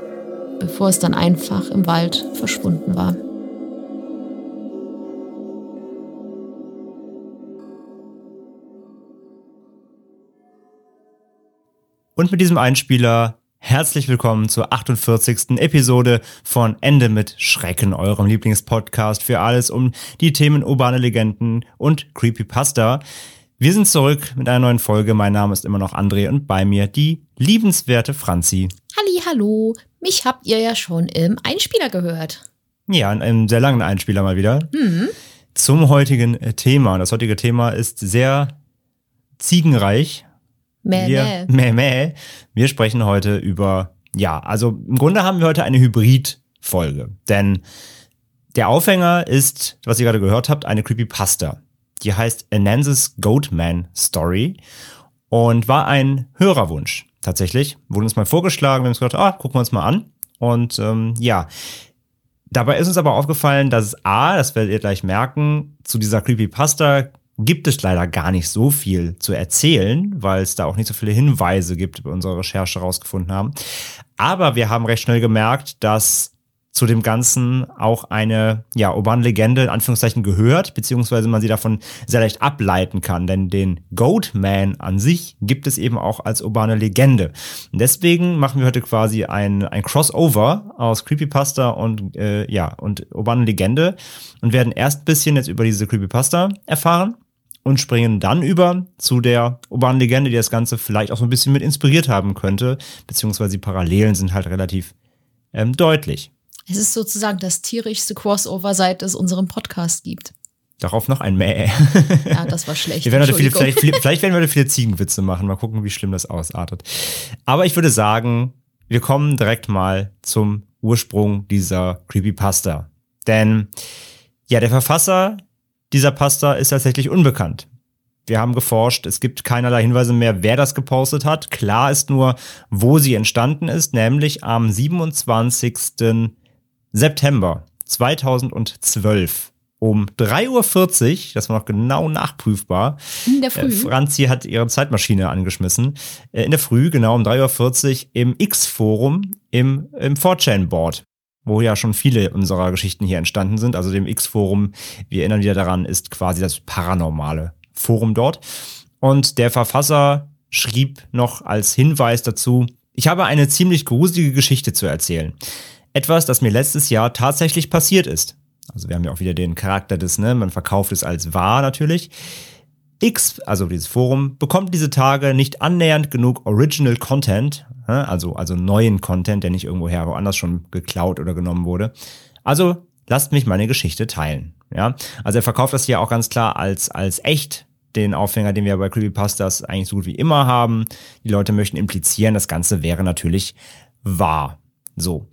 bevor es dann einfach im Wald verschwunden war.
Und mit diesem Einspieler herzlich willkommen zur 48. Episode von Ende mit Schrecken, eurem Lieblingspodcast für alles um die Themen urbane Legenden und Creepypasta. Wir sind zurück mit einer neuen Folge. Mein Name ist immer noch André und bei mir die liebenswerte Franzi.
Halli, hallo. Mich habt ihr ja schon im Einspieler gehört.
Ja, in einem sehr langen Einspieler mal wieder.
Hm.
zum heutigen äh, Thema. Das heutige Thema ist sehr ziegenreich.
Mäh,
wir,
mäh.
mäh, mäh. Wir sprechen heute über, ja, also im Grunde haben wir heute eine Hybrid-Folge. Denn der Aufhänger ist, was ihr gerade gehört habt, eine Creepypasta. Die heißt Anansis Goatman Story und war ein Hörerwunsch tatsächlich. Wurde uns mal vorgeschlagen, wir haben uns gedacht, ah, gucken wir uns mal an. Und ähm, ja, dabei ist uns aber aufgefallen, dass es A, das werdet ihr gleich merken, zu dieser Creepypasta gibt es leider gar nicht so viel zu erzählen, weil es da auch nicht so viele Hinweise gibt, die wir unsere Recherche rausgefunden haben. Aber wir haben recht schnell gemerkt, dass zu dem Ganzen auch eine ja, urbane Legende in Anführungszeichen gehört, beziehungsweise man sie davon sehr leicht ableiten kann. Denn den Goatman an sich gibt es eben auch als urbane Legende. Und deswegen machen wir heute quasi ein, ein Crossover aus Creepypasta und äh, ja und urbane Legende und werden erst ein bisschen jetzt über diese Creepypasta erfahren und springen dann über zu der urbanen Legende, die das Ganze vielleicht auch so ein bisschen mit inspiriert haben könnte, beziehungsweise die Parallelen sind halt relativ ähm, deutlich.
Es ist sozusagen das tierischste Crossover, seit es unseren Podcast gibt.
Darauf noch ein Mäh.
Ja, das war schlecht.
Viele, vielleicht, vielleicht werden wir heute viele Ziegenwitze machen. Mal gucken, wie schlimm das ausartet. Aber ich würde sagen, wir kommen direkt mal zum Ursprung dieser Creepypasta. Denn ja, der Verfasser dieser Pasta ist tatsächlich unbekannt. Wir haben geforscht, es gibt keinerlei Hinweise mehr, wer das gepostet hat. Klar ist nur, wo sie entstanden ist, nämlich am 27. September 2012 um 3.40 Uhr, das war noch genau nachprüfbar.
In der
Äh,
Früh.
Franzi hat ihre Zeitmaschine angeschmissen. Äh, in der Früh, genau um 3.40 Uhr im X-Forum im, im 4chan-Board, wo ja schon viele unserer Geschichten hier entstanden sind. Also dem X-Forum, wir erinnern wieder daran, ist quasi das paranormale Forum dort. Und der Verfasser schrieb noch als Hinweis dazu, ich habe eine ziemlich gruselige Geschichte zu erzählen. Etwas, das mir letztes Jahr tatsächlich passiert ist. Also wir haben ja auch wieder den Charakter des, ne, man verkauft es als wahr natürlich. X, also dieses Forum, bekommt diese Tage nicht annähernd genug Original Content, ne, also, also neuen Content, der nicht irgendwoher woanders schon geklaut oder genommen wurde. Also lasst mich meine Geschichte teilen. Ja, also er verkauft das hier auch ganz klar als, als echt, den Aufhänger, den wir bei Creepypastas eigentlich so gut wie immer haben. Die Leute möchten implizieren, das Ganze wäre natürlich wahr. So.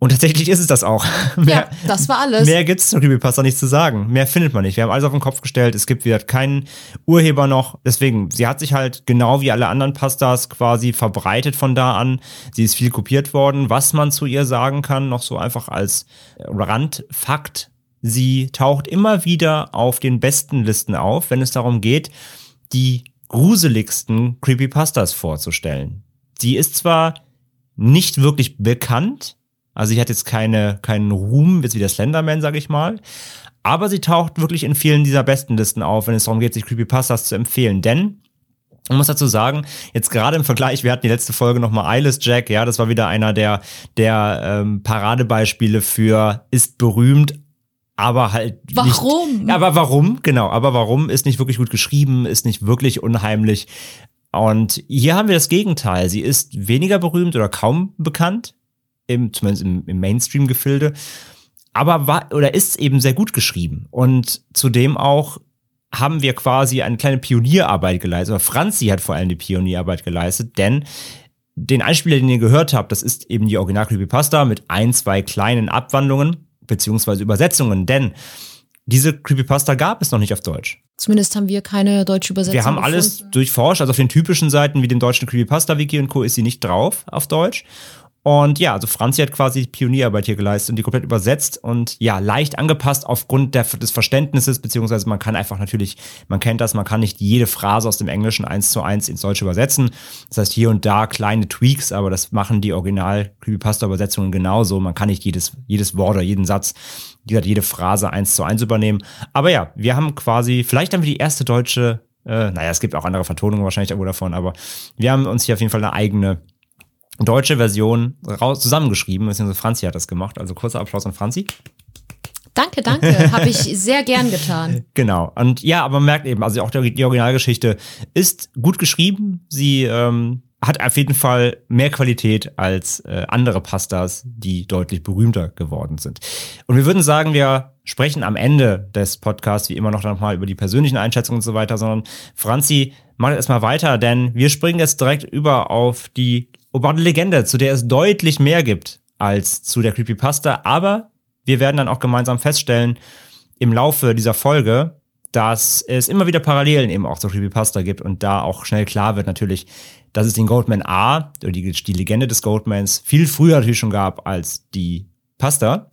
Und tatsächlich ist es das auch.
Ja, das war alles.
Mehr gibt's zu Creepypasta nicht zu sagen. Mehr findet man nicht. Wir haben alles auf den Kopf gestellt. Es gibt wieder keinen Urheber noch. Deswegen, sie hat sich halt genau wie alle anderen Pastas quasi verbreitet von da an. Sie ist viel kopiert worden. Was man zu ihr sagen kann, noch so einfach als Randfakt. Sie taucht immer wieder auf den besten Listen auf, wenn es darum geht, die gruseligsten Creepypastas vorzustellen. Sie ist zwar nicht wirklich bekannt, also sie hat jetzt keine, keinen Ruhm, jetzt wie der Slenderman, sag ich mal. Aber sie taucht wirklich in vielen dieser besten Listen auf, wenn es darum geht, sich Creepypastas zu empfehlen. Denn man muss dazu sagen, jetzt gerade im Vergleich, wir hatten die letzte Folge nochmal Eyeless Jack, ja, das war wieder einer der, der ähm, Paradebeispiele für ist berühmt, aber halt.
Warum?
Nicht, aber warum? Genau, aber warum ist nicht wirklich gut geschrieben, ist nicht wirklich unheimlich. Und hier haben wir das Gegenteil. Sie ist weniger berühmt oder kaum bekannt, im, zumindest im, im Mainstream-Gefilde, aber war oder ist eben sehr gut geschrieben. Und zudem auch haben wir quasi eine kleine Pionierarbeit geleistet, oder Franzi hat vor allem die Pionierarbeit geleistet, denn den Einspieler, den ihr gehört habt, das ist eben die Original Creepypasta mit ein, zwei kleinen Abwandlungen beziehungsweise Übersetzungen, denn diese Creepypasta gab es noch nicht auf Deutsch.
Zumindest haben wir keine deutsche Übersetzung.
Wir haben alles
gefunden.
durchforscht, also auf den typischen Seiten wie dem deutschen Creepypasta-Wiki und Co. ist sie nicht drauf auf Deutsch. Und ja, also Franzi hat quasi Pionierarbeit hier geleistet und die komplett übersetzt und ja, leicht angepasst aufgrund der, des Verständnisses, beziehungsweise man kann einfach natürlich, man kennt das, man kann nicht jede Phrase aus dem Englischen eins zu eins ins Deutsche übersetzen. Das heißt hier und da kleine Tweaks, aber das machen die Original Creepypasta-Übersetzungen genauso. Man kann nicht jedes, jedes Wort oder jeden Satz, wie gesagt, jede Phrase eins zu eins übernehmen. Aber ja, wir haben quasi, vielleicht haben wir die erste deutsche, äh, naja, es gibt auch andere Vertonungen wahrscheinlich irgendwo davon, aber wir haben uns hier auf jeden Fall eine eigene deutsche Version raus, zusammengeschrieben, beziehungsweise Franzi hat das gemacht. Also kurzer Applaus an Franzi.
Danke, danke. Habe ich sehr gern getan.
Genau. Und ja, aber man merkt eben, also auch die, die Originalgeschichte ist gut geschrieben. Sie ähm, hat auf jeden Fall mehr Qualität als äh, andere Pastas, die deutlich berühmter geworden sind. Und wir würden sagen, wir sprechen am Ende des Podcasts wie immer noch nochmal über die persönlichen Einschätzungen und so weiter, sondern Franzi, mach erstmal weiter, denn wir springen jetzt direkt über auf die urbane Legende, zu der es deutlich mehr gibt als zu der Creepypasta, aber wir werden dann auch gemeinsam feststellen im Laufe dieser Folge, dass es immer wieder Parallelen eben auch zur Creepypasta gibt und da auch schnell klar wird natürlich, dass es den Goldman A, die, die Legende des Goldmans, viel früher natürlich schon gab als die Pasta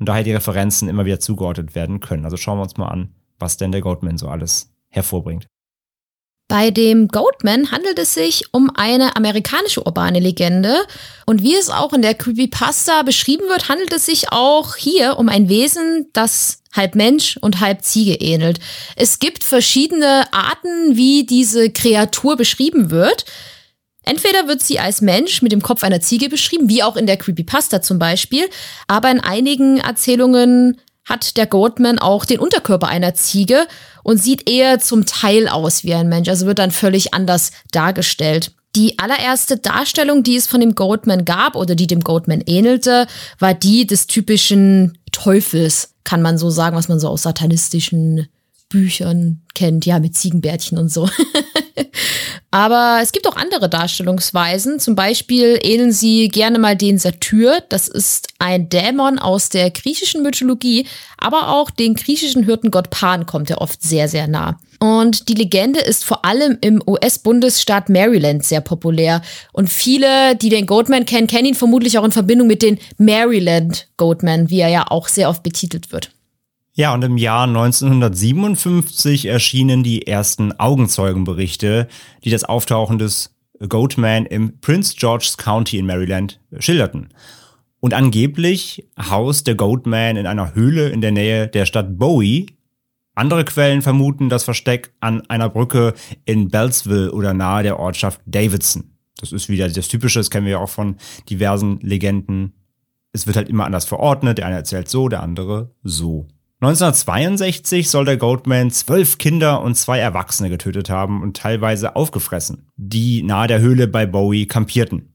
und daher die Referenzen immer wieder zugeordnet werden können. Also schauen wir uns mal an, was denn der Goldman so alles hervorbringt.
Bei dem Goatman handelt es sich um eine amerikanische urbane Legende. Und wie es auch in der Creepypasta beschrieben wird, handelt es sich auch hier um ein Wesen, das halb Mensch und halb Ziege ähnelt. Es gibt verschiedene Arten, wie diese Kreatur beschrieben wird. Entweder wird sie als Mensch mit dem Kopf einer Ziege beschrieben, wie auch in der Creepypasta zum Beispiel, aber in einigen Erzählungen hat der Goatman auch den Unterkörper einer Ziege und sieht eher zum Teil aus wie ein Mensch, also wird dann völlig anders dargestellt. Die allererste Darstellung, die es von dem Goatman gab oder die dem Goatman ähnelte, war die des typischen Teufels, kann man so sagen, was man so aus satanistischen Büchern kennt, ja, mit Ziegenbärtchen und so. Aber es gibt auch andere Darstellungsweisen. Zum Beispiel ähneln sie gerne mal den Satyr. Das ist ein Dämon aus der griechischen Mythologie. Aber auch den griechischen Hirtengott Pan kommt er oft sehr, sehr nah. Und die Legende ist vor allem im US-Bundesstaat Maryland sehr populär. Und viele, die den Goatman kennen, kennen ihn vermutlich auch in Verbindung mit den Maryland Goatman, wie er ja auch sehr oft betitelt wird.
Ja, und im Jahr 1957 erschienen die ersten Augenzeugenberichte, die das Auftauchen des Goatman im Prince George's County in Maryland schilderten. Und angeblich haust der Goatman in einer Höhle in der Nähe der Stadt Bowie. Andere Quellen vermuten das Versteck an einer Brücke in Beltsville oder nahe der Ortschaft Davidson. Das ist wieder das Typische, das kennen wir ja auch von diversen Legenden. Es wird halt immer anders verordnet, der eine erzählt so, der andere so. 1962 soll der Goatman zwölf Kinder und zwei Erwachsene getötet haben und teilweise aufgefressen, die nahe der Höhle bei Bowie kampierten.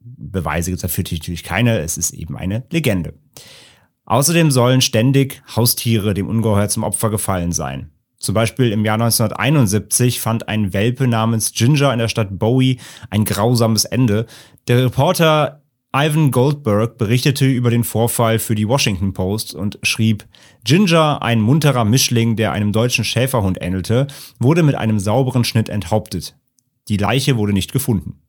Beweise gibt es dafür natürlich keine, es ist eben eine Legende. Außerdem sollen ständig Haustiere dem Ungeheuer zum Opfer gefallen sein. Zum Beispiel im Jahr 1971 fand ein Welpe namens Ginger in der Stadt Bowie ein grausames Ende. Der Reporter Ivan Goldberg berichtete über den Vorfall für die Washington Post und schrieb, Ginger, ein munterer Mischling, der einem deutschen Schäferhund ähnelte, wurde mit einem sauberen Schnitt enthauptet. Die Leiche wurde nicht gefunden.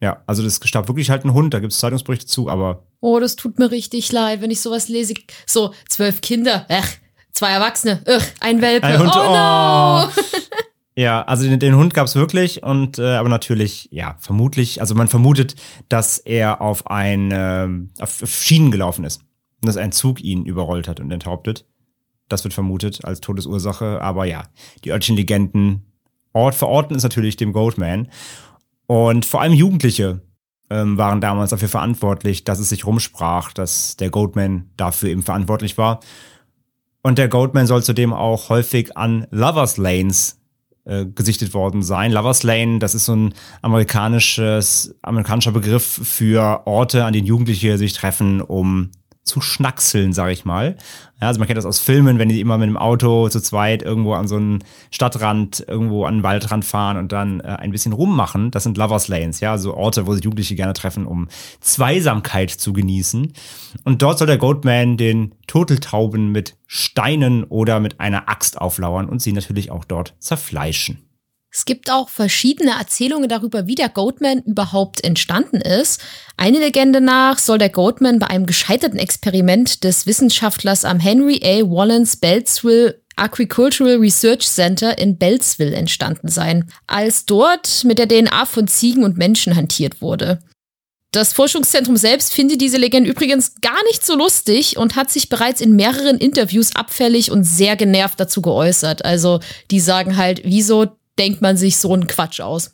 Ja, also das starb wirklich halt ein Hund, da gibt es Zeitungsberichte zu, aber.
Oh, das tut mir richtig leid, wenn ich sowas lese. So, zwölf Kinder, ach, zwei Erwachsene, ach, ein Welpe.
Ein Hund,
oh no!
Ja, also den, den Hund gab's wirklich und äh, aber natürlich, ja, vermutlich, also man vermutet, dass er auf ein äh, auf Schienen gelaufen ist und dass ein Zug ihn überrollt hat und enthauptet. Das wird vermutet als Todesursache, aber ja, die örtlichen Legenden Ort verorten ist natürlich dem Goldman und vor allem Jugendliche ähm, waren damals dafür verantwortlich, dass es sich rumsprach, dass der Goldman dafür eben verantwortlich war. Und der Goldman soll zudem auch häufig an Lovers Lanes äh, gesichtet worden sein. Lovers Lane, das ist so ein amerikanisches, amerikanischer Begriff für Orte, an denen Jugendliche sich treffen, um zu schnackseln, sag ich mal. Ja, also man kennt das aus Filmen, wenn die immer mit dem Auto zu zweit irgendwo an so einen Stadtrand, irgendwo an einen Waldrand fahren und dann äh, ein bisschen rummachen. Das sind Lovers Lanes, ja, so Orte, wo sich Jugendliche gerne treffen, um Zweisamkeit zu genießen. Und dort soll der Goatman den Turteltauben mit Steinen oder mit einer Axt auflauern und sie natürlich auch dort zerfleischen.
Es gibt auch verschiedene Erzählungen darüber, wie der Goatman überhaupt entstanden ist. Eine Legende nach soll der Goatman bei einem gescheiterten Experiment des Wissenschaftlers am Henry A. Wallens Beltsville Agricultural Research Center in Beltsville entstanden sein, als dort mit der DNA von Ziegen und Menschen hantiert wurde. Das Forschungszentrum selbst findet diese Legende übrigens gar nicht so lustig und hat sich bereits in mehreren Interviews abfällig und sehr genervt dazu geäußert. Also die sagen halt, wieso denkt man sich so einen Quatsch aus.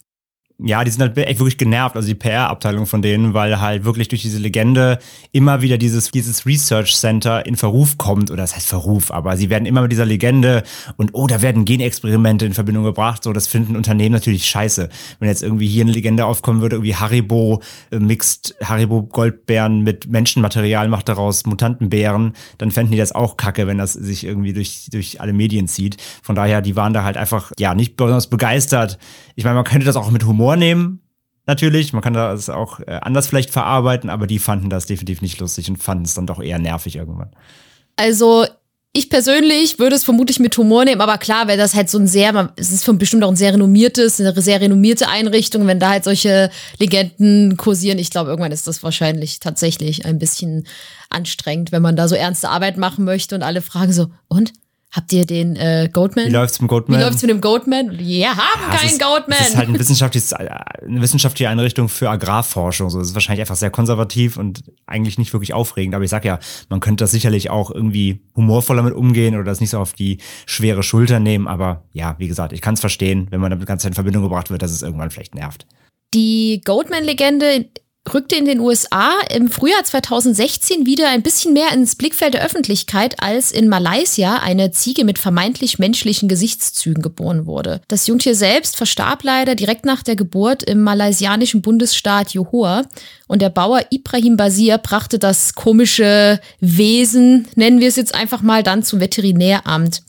Ja, die sind halt echt wirklich genervt, also die PR-Abteilung von denen, weil halt wirklich durch diese Legende immer wieder dieses, dieses Research Center in Verruf kommt, oder das heißt Verruf, aber sie werden immer mit dieser Legende und oh, da werden Genexperimente in Verbindung gebracht, so, das finden Unternehmen natürlich scheiße. Wenn jetzt irgendwie hier eine Legende aufkommen würde, irgendwie Haribo äh, mixt Haribo Goldbeeren mit Menschenmaterial, macht daraus Mutantenbeeren, dann fänden die das auch kacke, wenn das sich irgendwie durch, durch alle Medien zieht. Von daher, die waren da halt einfach, ja, nicht besonders begeistert. Ich meine, man könnte das auch mit Humor Humor nehmen, natürlich. Man kann das auch äh, anders vielleicht verarbeiten, aber die fanden das definitiv nicht lustig und fanden es dann doch eher nervig irgendwann.
Also ich persönlich würde es vermutlich mit Humor nehmen, aber klar, wenn das halt so ein sehr, es ist bestimmt auch ein sehr renommiertes, eine sehr renommierte Einrichtung, wenn da halt solche Legenden kursieren, ich glaube, irgendwann ist das wahrscheinlich tatsächlich ein bisschen anstrengend, wenn man da so ernste Arbeit machen möchte und alle fragen so, und? Habt ihr den äh, Goatman?
Wie läuft's mit dem Goatman?
Wie läuft's mit dem Goatman? Wir haben ja, keinen
ist,
Goatman.
Das ist halt ein wissenschaftliches, eine wissenschaftliche Einrichtung für Agrarforschung. So, das ist wahrscheinlich einfach sehr konservativ und eigentlich nicht wirklich aufregend. Aber ich sag ja, man könnte das sicherlich auch irgendwie humorvoller mit umgehen oder das nicht so auf die schwere Schulter nehmen. Aber ja, wie gesagt, ich kann es verstehen, wenn man damit ganz in Verbindung gebracht wird, dass es irgendwann vielleicht nervt.
Die Goatman-Legende rückte in den USA im Frühjahr 2016 wieder ein bisschen mehr ins Blickfeld der Öffentlichkeit, als in Malaysia eine Ziege mit vermeintlich menschlichen Gesichtszügen geboren wurde. Das Jungtier selbst verstarb leider direkt nach der Geburt im malaysianischen Bundesstaat Johor und der Bauer Ibrahim Basir brachte das komische Wesen, nennen wir es jetzt einfach mal, dann zum Veterinäramt.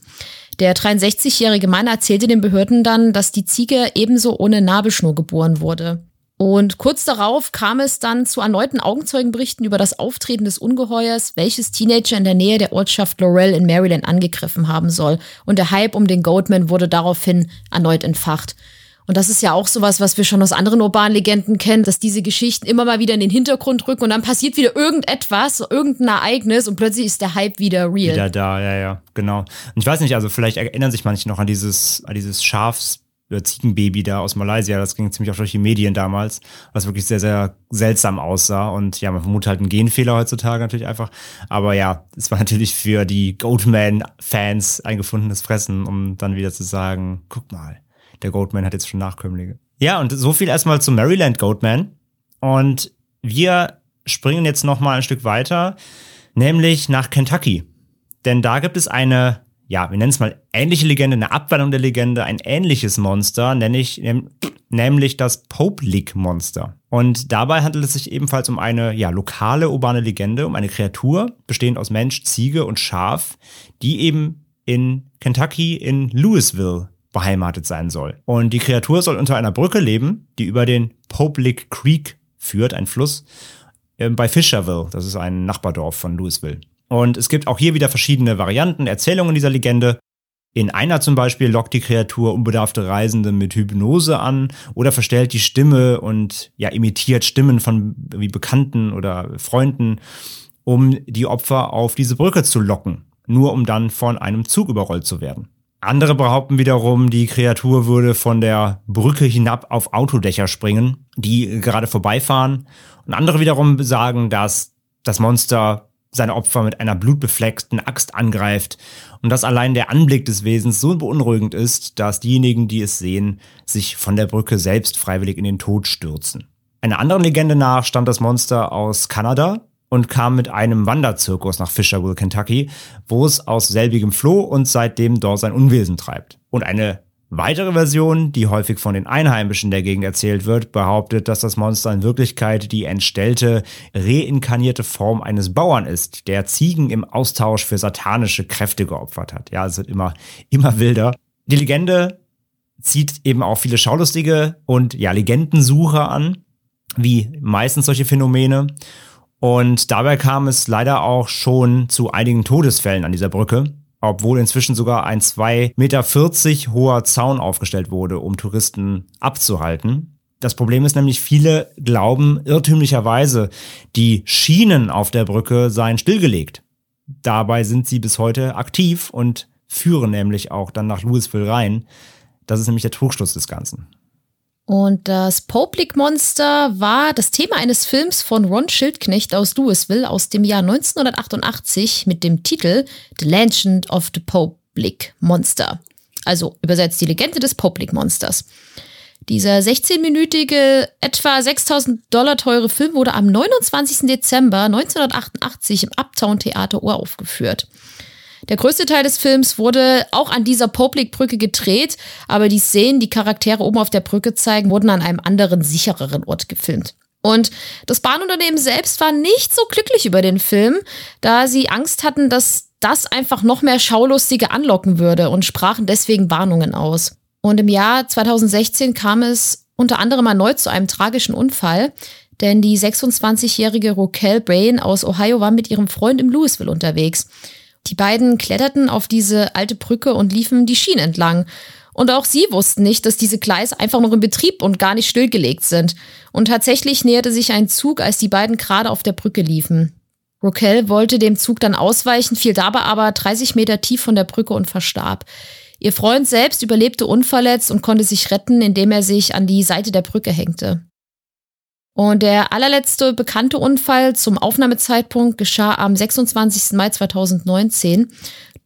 Der 63-jährige Mann erzählte den Behörden dann, dass die Ziege ebenso ohne Nabelschnur geboren wurde. Und kurz darauf kam es dann zu erneuten Augenzeugenberichten über das Auftreten des Ungeheuers, welches Teenager in der Nähe der Ortschaft Laurel in Maryland angegriffen haben soll. Und der Hype um den Goatman wurde daraufhin erneut entfacht. Und das ist ja auch sowas, was wir schon aus anderen urbanen Legenden kennen, dass diese Geschichten immer mal wieder in den Hintergrund rücken und dann passiert wieder irgendetwas, irgendein Ereignis und plötzlich ist der Hype wieder real.
Wieder da, ja, ja, genau. Und ich weiß nicht, also vielleicht erinnern sich manche noch an dieses, an dieses Schafs Ziegenbaby da aus Malaysia. Das ging ziemlich auch durch die Medien damals, was wirklich sehr, sehr seltsam aussah. Und ja, man vermutet halt einen Genfehler heutzutage natürlich einfach. Aber ja, es war natürlich für die Goatman-Fans ein gefundenes Fressen, um dann wieder zu sagen, guck mal, der Goatman hat jetzt schon Nachkömmlinge. Ja, und so viel erstmal zum Maryland Goatman. Und wir springen jetzt noch mal ein Stück weiter, nämlich nach Kentucky. Denn da gibt es eine ja, wir nennen es mal ähnliche Legende, eine Abwandlung der Legende, ein ähnliches Monster, nenne ich, nämlich das Pope League Monster. Und dabei handelt es sich ebenfalls um eine ja, lokale urbane Legende, um eine Kreatur, bestehend aus Mensch, Ziege und Schaf, die eben in Kentucky in Louisville beheimatet sein soll. Und die Kreatur soll unter einer Brücke leben, die über den Pope League Creek führt, ein Fluss, äh, bei Fisherville, das ist ein Nachbardorf von Louisville. Und es gibt auch hier wieder verschiedene Varianten, Erzählungen dieser Legende. In einer zum Beispiel lockt die Kreatur unbedarfte Reisende mit Hypnose an oder verstellt die Stimme und ja, imitiert Stimmen von wie Bekannten oder Freunden, um die Opfer auf diese Brücke zu locken, nur um dann von einem Zug überrollt zu werden. Andere behaupten wiederum, die Kreatur würde von der Brücke hinab auf Autodächer springen, die gerade vorbeifahren. Und andere wiederum sagen, dass das Monster seine Opfer mit einer blutbefleckten Axt angreift und dass allein der Anblick des Wesens so beunruhigend ist, dass diejenigen, die es sehen, sich von der Brücke selbst freiwillig in den Tod stürzen. Einer anderen Legende nach stammt das Monster aus Kanada und kam mit einem Wanderzirkus nach Fisherville, Kentucky, wo es aus selbigem floh und seitdem dort sein Unwesen treibt. Und eine Weitere Version, die häufig von den Einheimischen der Gegend erzählt wird, behauptet, dass das Monster in Wirklichkeit die entstellte, reinkarnierte Form eines Bauern ist, der Ziegen im Austausch für satanische Kräfte geopfert hat. Ja, es wird immer, immer wilder. Die Legende zieht eben auch viele Schaulustige und ja, Legendensucher an, wie meistens solche Phänomene. Und dabei kam es leider auch schon zu einigen Todesfällen an dieser Brücke obwohl inzwischen sogar ein 2,40 Meter hoher Zaun aufgestellt wurde, um Touristen abzuhalten. Das Problem ist nämlich, viele glauben irrtümlicherweise, die Schienen auf der Brücke seien stillgelegt. Dabei sind sie bis heute aktiv und führen nämlich auch dann nach Louisville rein. Das ist nämlich der Trugschluss des Ganzen.
Und das Public Monster war das Thema eines Films von Ron Schildknecht aus Louisville aus dem Jahr 1988 mit dem Titel The Legend of the Public Monster. Also übersetzt die Legende des Public Monsters. Dieser 16-minütige, etwa 6000 Dollar teure Film wurde am 29. Dezember 1988 im Uptown Theater uraufgeführt. Der größte Teil des Films wurde auch an dieser Poplik-Brücke gedreht, aber die Szenen, die Charaktere oben auf der Brücke zeigen, wurden an einem anderen, sichereren Ort gefilmt. Und das Bahnunternehmen selbst war nicht so glücklich über den Film, da sie Angst hatten, dass das einfach noch mehr Schaulustige anlocken würde und sprachen deswegen Warnungen aus. Und im Jahr 2016 kam es unter anderem erneut zu einem tragischen Unfall, denn die 26-jährige Roquel Brain aus Ohio war mit ihrem Freund im Louisville unterwegs. Die beiden kletterten auf diese alte Brücke und liefen die Schienen entlang. Und auch sie wussten nicht, dass diese Gleise einfach noch in Betrieb und gar nicht stillgelegt sind. Und tatsächlich näherte sich ein Zug, als die beiden gerade auf der Brücke liefen. Roquel wollte dem Zug dann ausweichen, fiel dabei aber 30 Meter tief von der Brücke und verstarb. Ihr Freund selbst überlebte unverletzt und konnte sich retten, indem er sich an die Seite der Brücke hängte. Und der allerletzte bekannte Unfall zum Aufnahmezeitpunkt geschah am 26. Mai 2019.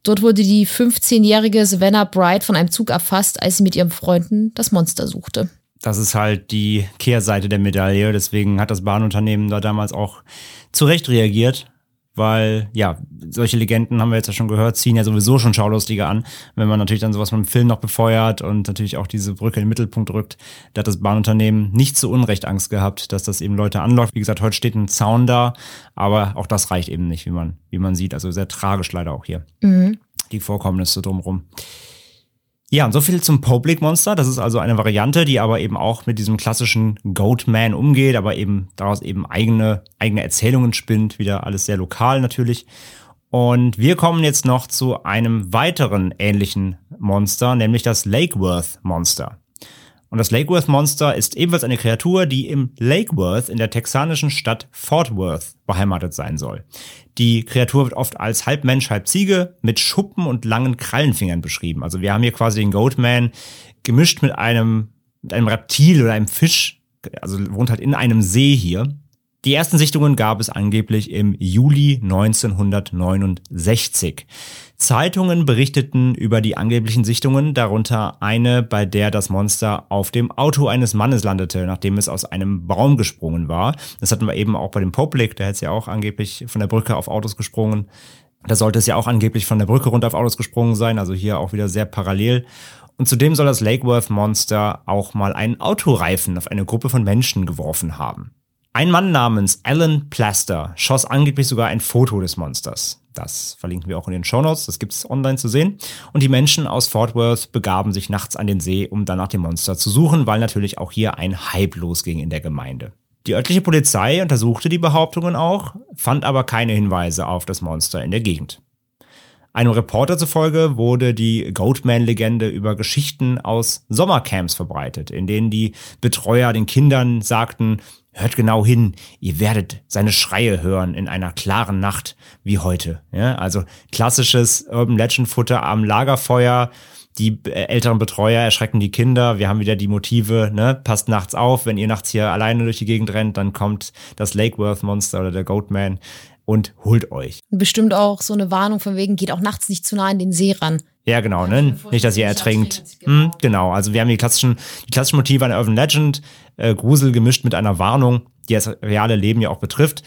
Dort wurde die 15-jährige Savannah Bright von einem Zug erfasst, als sie mit ihrem Freunden das Monster suchte.
Das ist halt die Kehrseite der Medaille. Deswegen hat das Bahnunternehmen da damals auch zu Recht reagiert weil ja, solche Legenden haben wir jetzt ja schon gehört, ziehen ja sowieso schon Schaulustige an. Wenn man natürlich dann sowas mit dem Film noch befeuert und natürlich auch diese Brücke in den Mittelpunkt rückt, da hat das Bahnunternehmen nicht zu Unrecht Angst gehabt, dass das eben Leute anlockt. Wie gesagt, heute steht ein Zaun da, aber auch das reicht eben nicht, wie man, wie man sieht. Also sehr tragisch leider auch hier. Mhm. Die Vorkommnisse drumherum. Ja, und so viel zum Public Monster. Das ist also eine Variante, die aber eben auch mit diesem klassischen Goatman umgeht, aber eben daraus eben eigene, eigene Erzählungen spinnt. Wieder alles sehr lokal natürlich. Und wir kommen jetzt noch zu einem weiteren ähnlichen Monster, nämlich das Lake Worth Monster. Und das Lake Worth Monster ist ebenfalls eine Kreatur, die im Lake Worth in der texanischen Stadt Fort Worth beheimatet sein soll. Die Kreatur wird oft als halb Mensch, halb Ziege mit Schuppen und langen Krallenfingern beschrieben. Also wir haben hier quasi den Goatman gemischt mit einem, mit einem Reptil oder einem Fisch. Also wohnt halt in einem See hier. Die ersten Sichtungen gab es angeblich im Juli 1969. Zeitungen berichteten über die angeblichen Sichtungen, darunter eine, bei der das Monster auf dem Auto eines Mannes landete, nachdem es aus einem Baum gesprungen war. Das hatten wir eben auch bei dem Poplik, der hätte ja auch angeblich von der Brücke auf Autos gesprungen. Da sollte es ja auch angeblich von der Brücke runter auf Autos gesprungen sein, also hier auch wieder sehr parallel. Und zudem soll das Lake Worth Monster auch mal einen Autoreifen auf eine Gruppe von Menschen geworfen haben. Ein Mann namens Alan Plaster schoss angeblich sogar ein Foto des Monsters. Das verlinken wir auch in den Show Notes, das gibt's online zu sehen. Und die Menschen aus Fort Worth begaben sich nachts an den See, um dann nach dem Monster zu suchen, weil natürlich auch hier ein Hype losging in der Gemeinde. Die örtliche Polizei untersuchte die Behauptungen auch, fand aber keine Hinweise auf das Monster in der Gegend. Einem Reporter zufolge wurde die Goatman-Legende über Geschichten aus Sommercamps verbreitet, in denen die Betreuer den Kindern sagten, Hört genau hin, ihr werdet seine Schreie hören in einer klaren Nacht wie heute. Ja, also klassisches Urban Legend Futter am Lagerfeuer. Die äh, älteren Betreuer erschrecken die Kinder. Wir haben wieder die Motive, ne? Passt nachts auf, wenn ihr nachts hier alleine durch die Gegend rennt, dann kommt das Lake Worth Monster oder der Goatman und holt euch.
Bestimmt auch so eine Warnung von wegen, geht auch nachts nicht zu nah in den See ran.
Ja, genau, ne? Nicht, dass ihr ertrinkt. Hm, genau, also wir haben die klassischen, die klassischen Motive einer Urban Legend, äh, Grusel gemischt mit einer Warnung, die das reale Leben ja auch betrifft.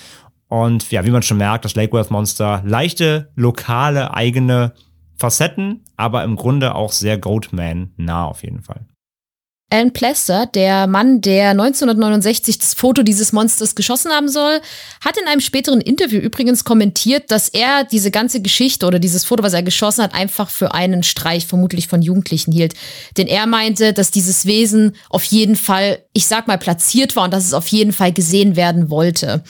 Und ja, wie man schon merkt, das Lake Worth Monster, leichte, lokale, eigene Facetten, aber im Grunde auch sehr Goatman nah auf jeden Fall.
Alan Plester, der Mann, der 1969 das Foto dieses Monsters geschossen haben soll, hat in einem späteren Interview übrigens kommentiert, dass er diese ganze Geschichte oder dieses Foto, was er geschossen hat, einfach für einen Streich vermutlich von Jugendlichen hielt. Denn er meinte, dass dieses Wesen auf jeden Fall, ich sag mal, platziert war und dass es auf jeden Fall gesehen werden wollte.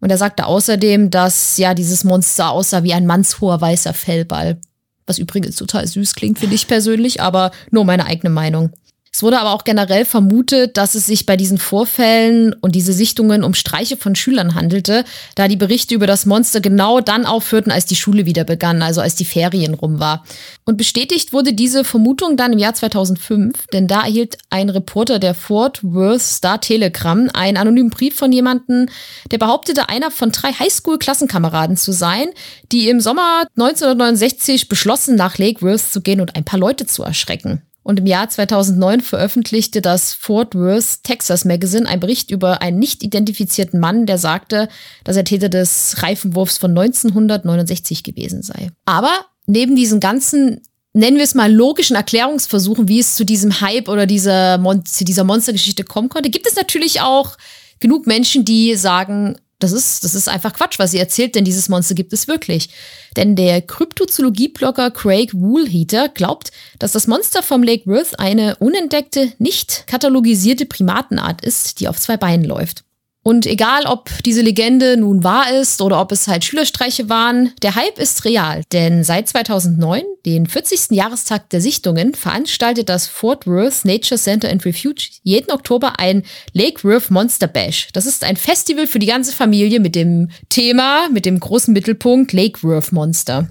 Und er sagte außerdem, dass ja dieses Monster aussah wie ein mannshoher weißer Fellball. Was übrigens total süß klingt, finde ich persönlich, aber nur meine eigene Meinung. Es wurde aber auch generell vermutet, dass es sich bei diesen Vorfällen und diese Sichtungen um Streiche von Schülern handelte, da die Berichte über das Monster genau dann aufhörten, als die Schule wieder begann, also als die Ferien rum war. Und bestätigt wurde diese Vermutung dann im Jahr 2005, denn da erhielt ein Reporter der Fort Worth Star Telegram einen anonymen Brief von jemandem, der behauptete, einer von drei Highschool-Klassenkameraden zu sein, die im Sommer 1969 beschlossen, nach Lake Worth zu gehen und ein paar Leute zu erschrecken. Und im Jahr 2009 veröffentlichte das Fort Worth Texas Magazine einen Bericht über einen nicht identifizierten Mann, der sagte, dass er Täter des Reifenwurfs von 1969 gewesen sei. Aber neben diesen ganzen nennen wir es mal logischen Erklärungsversuchen, wie es zu diesem Hype oder dieser, Mon zu dieser Monstergeschichte kommen konnte, gibt es natürlich auch genug Menschen, die sagen, das ist, das ist einfach Quatsch, was sie erzählt, denn dieses Monster gibt es wirklich. Denn der Kryptozoologie-Blogger Craig Woolheater glaubt, dass das Monster vom Lake Worth eine unentdeckte, nicht katalogisierte Primatenart ist, die auf zwei Beinen läuft. Und egal, ob diese Legende nun wahr ist oder ob es halt Schülerstreiche waren, der Hype ist real. Denn seit 2009, den 40. Jahrestag der Sichtungen, veranstaltet das Fort Worth Nature Center and Refuge jeden Oktober ein Lake Worth Monster Bash. Das ist ein Festival für die ganze Familie mit dem Thema, mit dem großen Mittelpunkt Lake Worth Monster.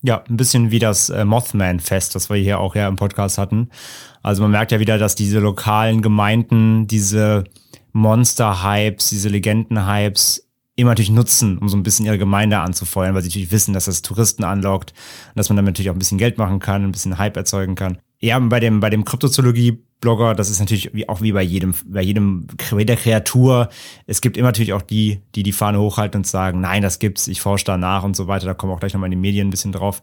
Ja, ein bisschen wie das äh, Mothman-Fest, das wir hier auch ja im Podcast hatten. Also man merkt ja wieder, dass diese lokalen Gemeinden diese Monster-Hypes, diese Legenden-Hypes immer natürlich nutzen, um so ein bisschen ihre Gemeinde anzufeuern, weil sie natürlich wissen, dass das Touristen anlockt und dass man damit natürlich auch ein bisschen Geld machen kann, ein bisschen Hype erzeugen kann. Ja, bei dem, bei dem Kryptozoologie-Blogger, das ist natürlich wie, auch wie bei jedem, bei jedem, bei jeder Kreatur. Es gibt immer natürlich auch die, die die Fahne hochhalten und sagen, nein, das gibt's, ich forsche danach und so weiter. Da kommen auch gleich nochmal in den Medien ein bisschen drauf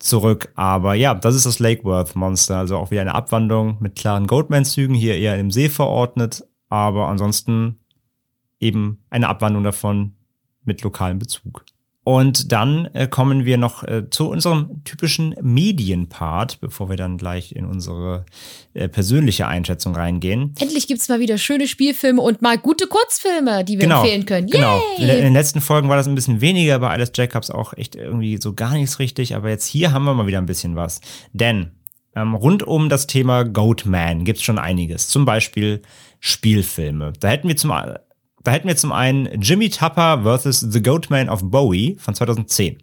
zurück. Aber ja, das ist das Lake Worth Monster. Also auch wieder eine Abwandlung mit klaren Goldman-Zügen, hier eher im See verordnet, aber ansonsten eben eine Abwandlung davon mit lokalem Bezug. Und dann äh, kommen wir noch äh, zu unserem typischen Medienpart, bevor wir dann gleich in unsere äh, persönliche Einschätzung reingehen.
Endlich gibt's mal wieder schöne Spielfilme und mal gute Kurzfilme, die wir
Genau,
empfehlen können.
Genau.
Yay!
In den letzten Folgen war das ein bisschen weniger, bei Alice Jacobs auch echt irgendwie so gar nichts richtig, aber jetzt hier haben wir mal wieder ein bisschen was. Denn ähm, rund um das Thema Goatman gibt's schon einiges. Zum Beispiel Spielfilme. Da hätten wir zum, da hätten wir zum einen Jimmy Tupper vs. The Goatman of Bowie von 2010.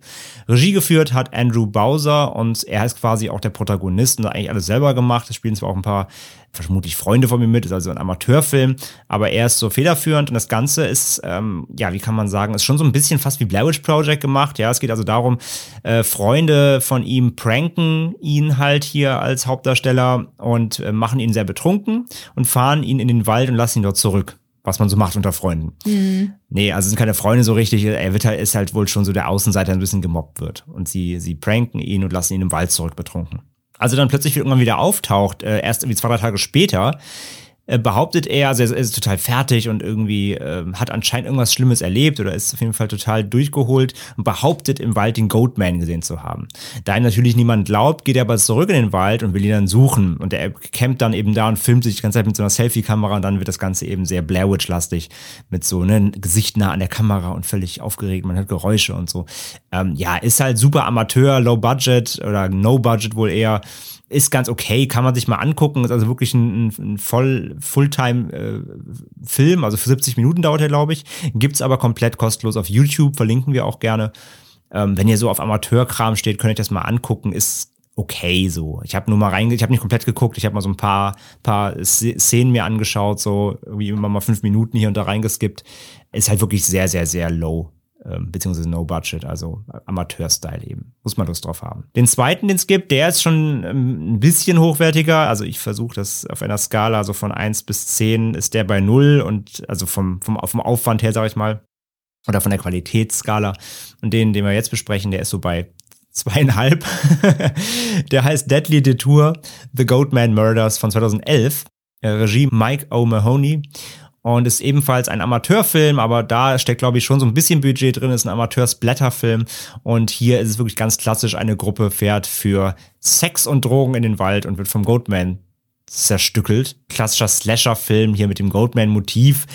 Regie geführt hat Andrew Bowser und er ist quasi auch der Protagonist und hat eigentlich alles selber gemacht. Es spielen zwar auch ein paar vermutlich Freunde von mir mit, ist also ein Amateurfilm, aber er ist so federführend und das Ganze ist, ähm, ja, wie kann man sagen, ist schon so ein bisschen fast wie Blair Witch Project gemacht. Ja, es geht also darum, äh, Freunde von ihm pranken ihn halt hier als Hauptdarsteller und äh, machen ihn sehr betrunken und fahren ihn in den Wald und lassen ihn dort zurück was man so macht unter Freunden.
Mhm.
Nee, also sind keine Freunde so richtig. Er wird halt, ist halt wohl schon so der Außenseiter, der ein bisschen gemobbt wird. Und sie, sie pranken ihn und lassen ihn im Wald zurück betrunken. Also dann plötzlich irgendwann wieder auftaucht, äh, erst irgendwie zwei, drei Tage später, behauptet er, also er ist total fertig und irgendwie äh, hat anscheinend irgendwas Schlimmes erlebt oder ist auf jeden Fall total durchgeholt und behauptet im Wald den Goatman gesehen zu haben. Da ihm natürlich niemand glaubt, geht er aber zurück in den Wald und will ihn dann suchen und er campt dann eben da und filmt sich die ganze Zeit mit so einer Selfie-Kamera und dann wird das Ganze eben sehr Blair Witch-lastig mit so ne Gesicht nah an der Kamera und völlig aufgeregt, man hört Geräusche und so. Ähm, ja, ist halt super Amateur, Low Budget oder No Budget wohl eher ist ganz okay, kann man sich mal angucken. Ist also wirklich ein, ein voll Fulltime-Film, also für 70 Minuten dauert er, glaube ich. Gibt's aber komplett kostenlos auf YouTube, verlinken wir auch gerne. Ähm, wenn ihr so auf Amateurkram steht, könnt ihr das mal angucken. Ist okay so. Ich habe nur mal reinge, ich habe nicht komplett geguckt, ich habe mal so ein paar paar Szenen mir angeschaut, so irgendwie immer mal fünf Minuten hier und da reingeskippt. Ist halt wirklich sehr, sehr, sehr low beziehungsweise No Budget, also Amateur-Style eben. Muss man Lust drauf haben. Den zweiten, den es gibt, der ist schon ähm, ein bisschen hochwertiger. Also ich versuche das auf einer Skala, so von 1 bis 10 ist der bei 0 und also vom, vom, vom Aufwand her, sage ich mal, oder von der Qualitätsskala. Und den, den wir jetzt besprechen, der ist so bei zweieinhalb. der heißt Deadly Detour, The Goatman Murders von 2011. Äh, Regie Mike O'Mahony und ist ebenfalls ein Amateurfilm, aber da steckt, glaube ich, schon so ein bisschen Budget drin, ist ein Amateur-Splatterfilm. Und hier ist es wirklich ganz klassisch, eine Gruppe fährt für Sex und Drogen in den Wald und wird vom Goatman zerstückelt. Klassischer Slasher-Film hier mit dem Goatman-Motiv.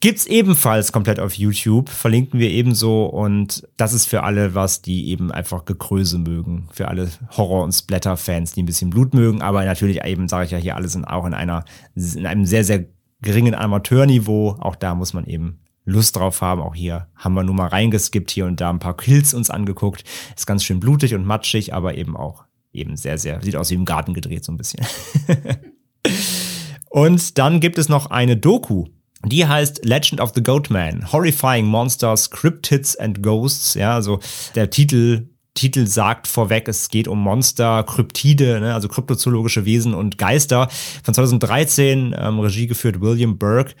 Gibt's ebenfalls komplett auf YouTube, verlinken wir ebenso. Und das ist für alle was, die eben einfach Gekröse mögen, für alle Horror- und Splatter-Fans, die ein bisschen Blut mögen, aber natürlich eben, sage ich ja hier, alle sind auch in einer, in einem sehr, sehr geringen Amateurniveau. Auch da muss man eben Lust drauf haben. Auch hier haben wir nur mal reingeskippt, hier und da ein paar Kills uns angeguckt. Ist ganz schön blutig und matschig, aber eben auch eben sehr, sehr, sieht aus wie im Garten gedreht so ein bisschen. und dann gibt es noch eine Doku. Die heißt Legend of the Goatman, Horrifying Monsters, Cryptids and Ghosts. Ja, also der Titel Titel sagt vorweg, es geht um Monster, Kryptide, ne, also kryptozoologische Wesen und Geister. Von 2013, ähm, Regie geführt William Burke.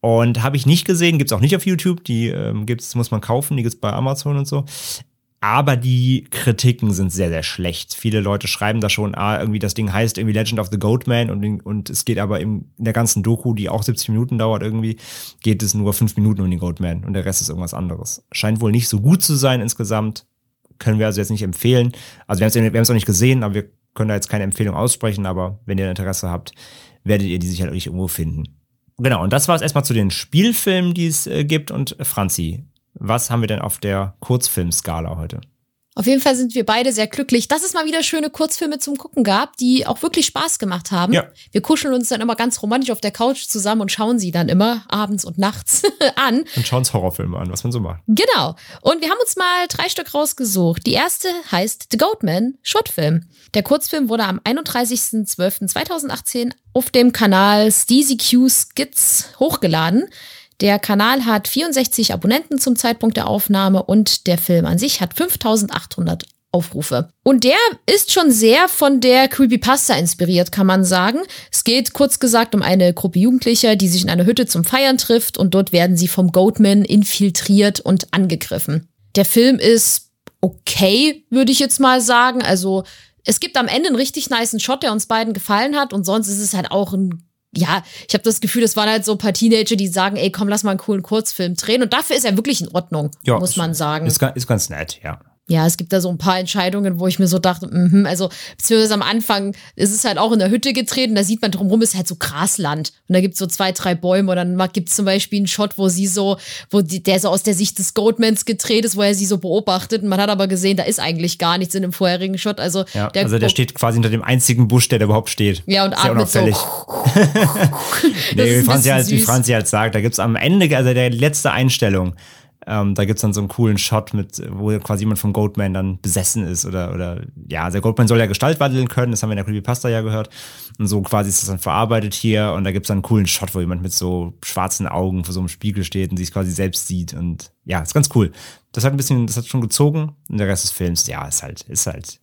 Und habe ich nicht gesehen, gibt's auch nicht auf YouTube, die ähm, gibt's, muss man kaufen, die gibt's bei Amazon und so. Aber die Kritiken sind sehr, sehr schlecht. Viele Leute schreiben da schon, ah, irgendwie das Ding heißt irgendwie Legend of the Goatman und, und es geht aber im, in der ganzen Doku, die auch 70 Minuten dauert irgendwie, geht es nur fünf Minuten um den Goatman und der Rest ist irgendwas anderes. Scheint wohl nicht so gut zu sein insgesamt. Können wir also jetzt nicht empfehlen. Also wir haben es auch nicht gesehen, aber wir können da jetzt keine Empfehlung aussprechen, aber wenn ihr Interesse habt, werdet ihr die sicherlich irgendwo finden. Genau, und das war es erstmal zu den Spielfilmen, die es äh, gibt. Und Franzi, was haben wir denn auf der Kurzfilmskala heute?
Auf jeden Fall sind wir beide sehr glücklich, dass es mal wieder schöne Kurzfilme zum Gucken gab, die auch wirklich Spaß gemacht haben.
Ja.
Wir kuscheln uns dann immer ganz romantisch auf der Couch zusammen und schauen sie dann immer abends und nachts an.
Und schauen uns Horrorfilme an, was man so macht.
Genau. Und wir haben uns mal drei Stück rausgesucht. Die erste heißt The Goatman, Shortfilm. Der Kurzfilm wurde am 31.12.2018 auf dem Kanal Steezy Q Skits hochgeladen. Der Kanal hat 64 Abonnenten zum Zeitpunkt der Aufnahme und der Film an sich hat 5800 Aufrufe. Und der ist schon sehr von der Creepypasta inspiriert, kann man sagen. Es geht kurz gesagt um eine Gruppe Jugendlicher, die sich in einer Hütte zum Feiern trifft und dort werden sie vom Goatman infiltriert und angegriffen. Der Film ist okay, würde ich jetzt mal sagen. Also es gibt am Ende einen richtig niceen Shot, der uns beiden gefallen hat und sonst ist es halt auch ein ja, ich habe das Gefühl, das waren halt so ein paar Teenager, die sagen, ey, komm, lass mal einen coolen Kurzfilm drehen. Und dafür ist er wirklich in Ordnung,
Ja,
muss man sagen.
Ist, ist ganz nett, ja.
Ja, es gibt da so ein paar Entscheidungen, wo ich mir so dachte, mhm, also beziehungsweise am Anfang ist es halt auch in der Hütte getreten, da sieht man drumherum ist halt so Grasland und da gibt's so zwei, drei Bäume und dann gibt's zum Beispiel einen Shot, wo sie so, wo die, der so aus der Sicht des Goatmans gedreht ist, wo er sie so beobachtet und man hat aber gesehen, da ist eigentlich gar nichts in dem vorherigen Shot, also
ja.
der,
also der steht quasi hinter dem einzigen Busch, der da überhaupt steht.
ja und atmet so.
Nee, wie Franzi, halt, wie. Franzi halt sagt, da gibt's am Ende, also der letzte Einstellung, ähm, da gibt's dann so einen coolen Shot mit, wo quasi jemand vom Goatman dann besessen ist oder, oder, ja, der Goatman soll ja Gestalt wandeln können, das haben wir in der Creepypasta ja gehört. Und so quasi ist das dann verarbeitet hier und da gibt's dann einen coolen Shot, wo jemand mit so schwarzen Augen vor so einem Spiegel steht und sich quasi selbst sieht und ja, ist ganz cool. Das hat ein bisschen, das hat schon gezogen und der Rest des Films, ja, ist halt, ist halt,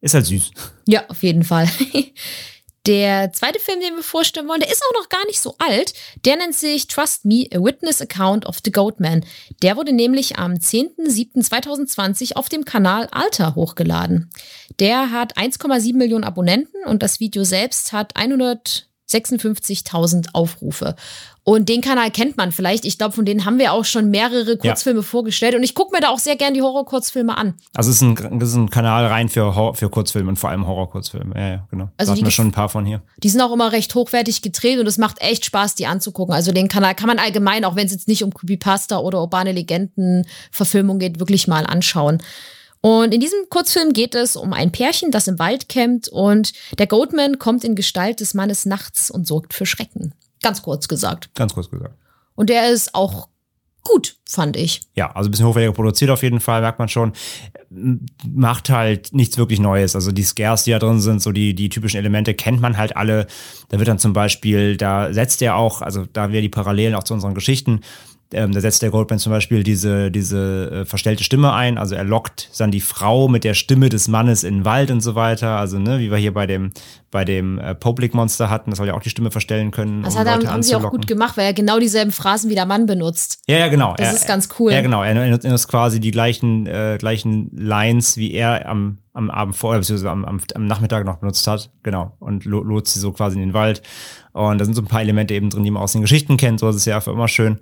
ist halt süß.
Ja, auf jeden Fall. Der zweite Film, den wir vorstellen wollen, der ist auch noch gar nicht so alt. Der nennt sich Trust Me, A Witness Account of the Goatman. Der wurde nämlich am 10.07.2020 auf dem Kanal Alter hochgeladen. Der hat 1,7 Millionen Abonnenten und das Video selbst hat 156.000 Aufrufe. Und den Kanal kennt man vielleicht. Ich glaube, von denen haben wir auch schon mehrere Kurzfilme vorgestellt. Und ich gucke mir da auch sehr gern die Horror-Kurzfilme an.
Also es ist ein, das ist ein Kanal rein für, für Kurzfilme und vor allem Horror-Kurzfilme. Ja, ja, genau.
Also
da
die
hatten wir schon ein paar von hier.
Die sind auch immer recht hochwertig gedreht und es macht echt Spaß, die anzugucken. Also den Kanal kann man allgemein, auch wenn es jetzt nicht um Creepypasta oder urbane Legenden-Verfilmung geht, wirklich mal anschauen. Und in diesem Kurzfilm geht es um ein Pärchen, das im Wald campt und der Goatman kommt in Gestalt des Mannes nachts und sorgt für Schrecken. Ganz kurz gesagt.
Ganz kurz gesagt.
Und der ist auch gut, fand ich.
Ja, also ein bisschen hochwertiger produziert auf jeden Fall, merkt man schon. Macht halt nichts wirklich Neues. Also die Scares, die da drin sind, so die, die typischen Elemente kennt man halt alle. Da wird dann zum Beispiel, da setzt er auch, also da wir die Parallelen auch zu unseren Geschichten, ähm, da setzt der Goldman zum Beispiel diese, diese äh, verstellte Stimme ein. Also er lockt dann die Frau mit der Stimme des Mannes in den Wald und so weiter. Also, ne, wie wir hier bei dem, bei dem äh, Public Monster hatten, das soll ja auch die Stimme verstellen können.
Das
um
hat er,
Leute
haben sie auch gut gemacht, weil er genau dieselben Phrasen wie der Mann benutzt.
Ja, ja, genau.
Das
er,
ist ganz cool.
Ja, genau. Er er nutzt quasi die gleichen, äh, gleichen Lines, wie er am, am Abend vorher, beziehungsweise am, am, am Nachmittag noch benutzt hat. Genau. Und lo- lotst sie so quasi in den Wald. Und da sind so ein paar Elemente eben drin, die man aus den Geschichten kennt. So ist es ja für immer schön.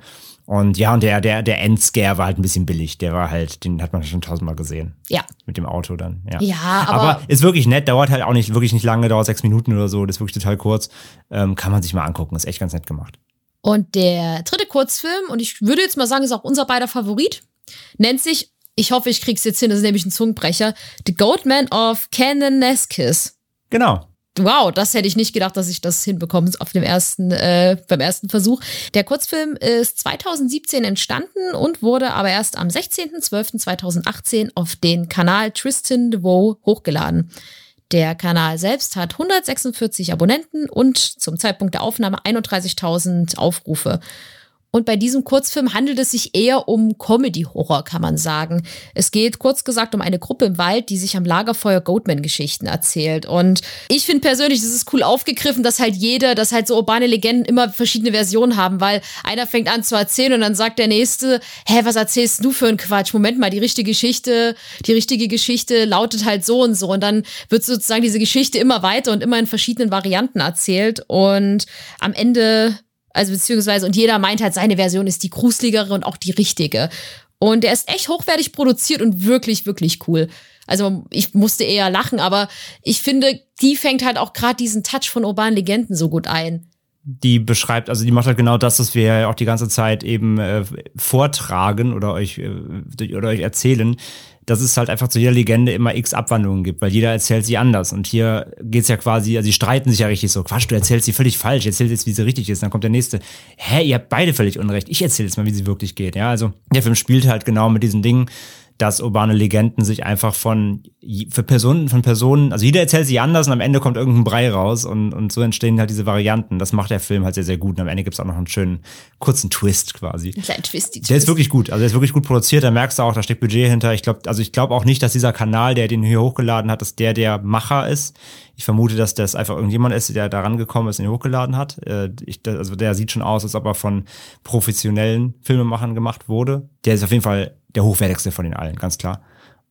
Und ja, und der, der, der Endscare war halt ein bisschen billig. Der war halt, den hat man schon tausendmal gesehen.
Ja.
Mit dem Auto dann, ja.
Ja, aber-
ist wirklich nett, dauert halt auch nicht, wirklich nicht lange, dauert sechs Minuten oder so. Das ist wirklich total kurz. Ähm, kann man sich mal angucken. Ist echt ganz nett gemacht.
Und der dritte Kurzfilm, und ich würde jetzt mal sagen, ist auch unser beider Favorit, nennt sich, ich hoffe, ich krieg's jetzt hin, das ist nämlich ein Zungenbrecher, The Goatman of Kananaskis.
Genau.
Wow, das hätte ich nicht gedacht, dass ich das hinbekomme auf dem ersten, äh, beim ersten Versuch. Der Kurzfilm ist 2017 entstanden und wurde aber erst am 16.12.2018 auf den Kanal Tristan DeVoe hochgeladen. Der Kanal selbst hat 146 Abonnenten und zum Zeitpunkt der Aufnahme 31.000 Aufrufe. Und bei diesem Kurzfilm handelt es sich eher um Comedy-Horror, kann man sagen. Es geht kurz gesagt um eine Gruppe im Wald, die sich am Lagerfeuer Goatman-Geschichten erzählt. Und ich finde persönlich, das ist cool aufgegriffen, dass halt jeder, dass halt so urbane Legenden immer verschiedene Versionen haben, weil einer fängt an zu erzählen und dann sagt der nächste, hä, was erzählst du für einen Quatsch? Moment mal, die richtige Geschichte, die richtige Geschichte lautet halt so und so. Und dann wird sozusagen diese Geschichte immer weiter und immer in verschiedenen Varianten erzählt. Und am Ende also beziehungsweise, und jeder meint halt, seine Version ist die gruseligere und auch die richtige. Und der ist echt hochwertig produziert und wirklich, wirklich cool. Also ich musste eher lachen, aber ich finde, die fängt halt auch gerade diesen Touch von urbanen Legenden so gut ein.
Die beschreibt, also die macht halt genau das, was wir ja auch die ganze Zeit eben äh, vortragen oder euch, äh, oder euch erzählen dass es halt einfach zu jeder Legende immer x Abwandlungen gibt, weil jeder erzählt sie anders. Und hier geht's ja quasi, also sie streiten sich ja richtig so, Quatsch, du erzählst sie völlig falsch, erzähl jetzt, wie sie richtig ist. Dann kommt der nächste, hä, ihr habt beide völlig Unrecht, ich erzähle jetzt mal, wie sie wirklich geht. Ja, also der Film spielt halt genau mit diesen Dingen dass urbane Legenden sich einfach von für Personen, von Personen, also jeder erzählt sich anders und am Ende kommt irgendein Brei raus und, und so entstehen halt diese Varianten. Das macht der Film halt sehr, sehr gut. Und am Ende gibt's auch noch einen schönen kurzen Twist quasi. Ein kleinen Twist, Der ist wirklich gut. Also der ist wirklich gut produziert. Da merkst du auch, da steckt Budget hinter. Ich glaube, also ich glaube auch nicht, dass dieser Kanal, der den hier hochgeladen hat, dass der der Macher ist. Ich vermute, dass das einfach irgendjemand ist, der da rangekommen ist und ihn hochgeladen hat. Äh, ich, also der sieht schon aus, als ob er von professionellen Filmemachern gemacht wurde. Der ist auf jeden Fall der hochwertigste von den allen, ganz klar.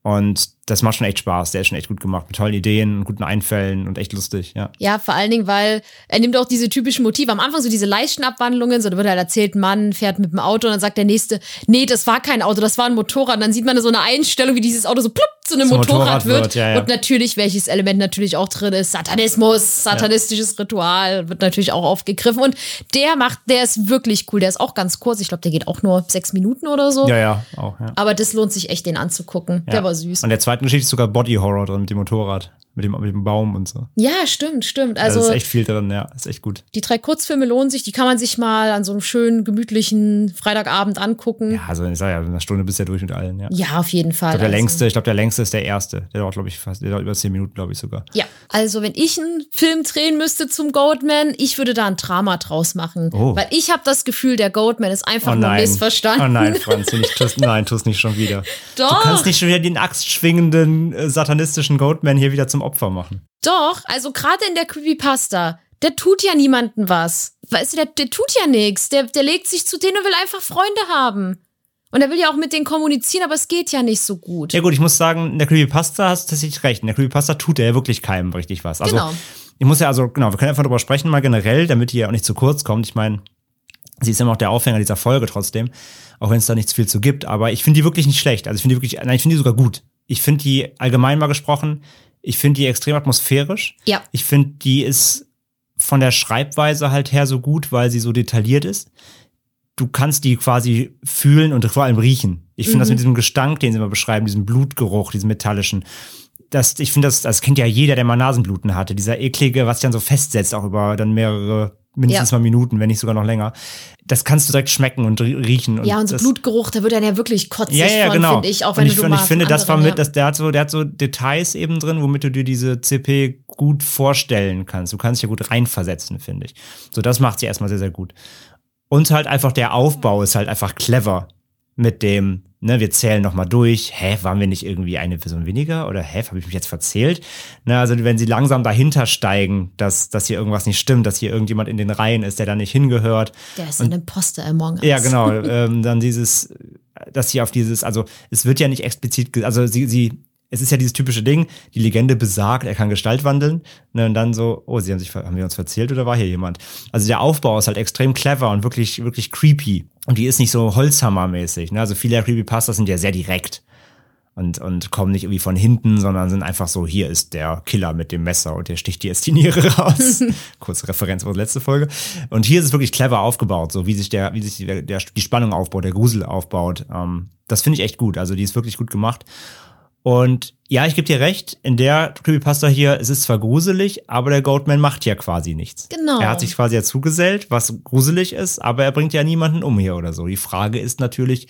Und das macht schon echt Spaß. Der ist schon echt gut gemacht, mit tollen Ideen, guten Einfällen und echt lustig, ja.
Ja, vor allen Dingen, weil er nimmt auch diese typischen Motive. Am Anfang so diese leichten Abwandlungen, so da wird halt erzählt, Mann fährt mit dem Auto und dann sagt der Nächste, nee, das war kein Auto, das war ein Motorrad. Und dann sieht man so eine Einstellung, wie dieses Auto so plupp zu einem Motorrad, Motorrad, wird. wird ja, ja. Und natürlich, welches Element natürlich auch drin ist, Satanismus, satanistisches ja. Ritual, wird natürlich auch aufgegriffen. Und der macht, der ist wirklich cool. Der ist auch ganz kurz. Ich glaube, der geht auch nur sechs Minuten oder so.
Ja, ja, auch, ja.
Aber das lohnt sich echt, den anzugucken. Der war süß.
Und der zweite Geschichte ist sogar Body Horror drin mit dem Motorrad mit dem, mit dem Baum und so.
Ja, stimmt, stimmt. Also,
also ist echt viel drin, ja, ist echt gut.
Die drei Kurzfilme lohnen sich, die kann man sich mal an so einem schönen, gemütlichen Freitagabend angucken.
Ja, also ich sag ja, eine Stunde bist du ja durch mit allen, ja.
Ja, auf jeden Fall.
Ich glaube, der also. längste, ich glaube, der längste ist der erste. Der dauert, glaube ich, fast, der dauert über zehn Minuten, glaube ich sogar.
Ja, also wenn ich einen Film drehen müsste zum Goatman, ich würde da ein Drama draus machen. Oh. Weil ich habe das Gefühl, der Goatman ist einfach oh nur missverstanden.
Oh nein, Franz, nicht, tust, nein, tust nicht schon wieder.
Doch.
Du kannst nicht schon wieder den axtschwingenden, äh, satanistischen Goatman hier wieder zum Opfer machen.
Doch, also gerade in der Creepypasta, der tut ja niemanden was. Weißt du, der, der tut ja nichts. Der, der legt sich zu denen und will einfach Freunde haben. Und er will ja auch mit denen kommunizieren, aber es geht ja nicht so gut.
Ja gut, ich muss sagen, in der Creepypasta hast du tatsächlich recht. In der Creepypasta tut er ja wirklich keinem richtig was. Also, genau. Ich muss ja also, genau, wir können einfach darüber sprechen, mal generell, damit hier auch nicht zu kurz kommt. Ich meine, sie ist immer noch der Aufhänger dieser Folge trotzdem, auch wenn es da nicht zu viel zu gibt. Aber ich finde die wirklich nicht schlecht. Also ich finde die wirklich, nein, ich finde die sogar gut. Ich finde die allgemein mal gesprochen, ich finde die extrem atmosphärisch.
Ja.
Ich finde, die ist von der Schreibweise halt her so gut, weil sie so detailliert ist. Du kannst die quasi fühlen und vor allem riechen. Ich finde mhm. das mit diesem Gestank, den sie immer beschreiben, diesem Blutgeruch, diesem metallischen. Das, ich finde, das, das kennt ja jeder, der mal Nasenbluten hatte. Dieser eklige, was sich dann so festsetzt, auch über dann mehrere mindestens ja. mal Minuten, wenn nicht sogar noch länger. Das kannst du direkt schmecken und riechen.
Und ja, und so Blutgeruch, da wird dann ja wirklich kotzig
ja, ja,
von,
genau.
finde ich. Auch wenn
und ich,
du
und ich finde, das war mit, dass der hat so, der hat so Details eben drin, womit du dir diese CP gut vorstellen kannst. Du kannst dich ja gut reinversetzen, finde ich. So, das macht sie erstmal sehr, sehr gut. Und halt einfach der Aufbau ist halt einfach clever mit dem, ne, wir zählen nochmal durch, hä, waren wir nicht irgendwie eine Person weniger oder hä, habe ich mich jetzt verzählt? Ne, also wenn sie langsam dahinter steigen, dass, dass hier irgendwas nicht stimmt, dass hier irgendjemand in den Reihen ist, der da nicht hingehört.
Der ist ein Imposter Among Us.
Ja, genau, ähm, dann dieses, dass sie auf dieses, also es wird ja nicht explizit, also sie, sie es ist ja dieses typische Ding, die Legende besagt, er kann Gestalt wandeln. Ne, und dann so, oh, sie haben sich, haben wir uns verzählt oder war hier jemand? Also der Aufbau ist halt extrem clever und wirklich, wirklich creepy. Und die ist nicht so Holzhammer-mäßig. Ne? Also viele Creepypastas sind ja sehr direkt. Und, und kommen nicht irgendwie von hinten, sondern sind einfach so, hier ist der Killer mit dem Messer und der sticht die jetzt die Niere raus. Kurze Referenz auf die letzte Folge. Und hier ist es wirklich clever aufgebaut, so wie sich der, wie sich der, der die Spannung aufbaut, der Grusel aufbaut. Ähm, das finde ich echt gut. Also die ist wirklich gut gemacht. Und ja, ich gebe dir recht, in der Creepypasta hier, es ist zwar gruselig, aber der Goatman macht ja quasi nichts.
Genau.
Er hat sich quasi dazugesellt, was gruselig ist, aber er bringt ja niemanden um hier oder so. Die Frage ist natürlich,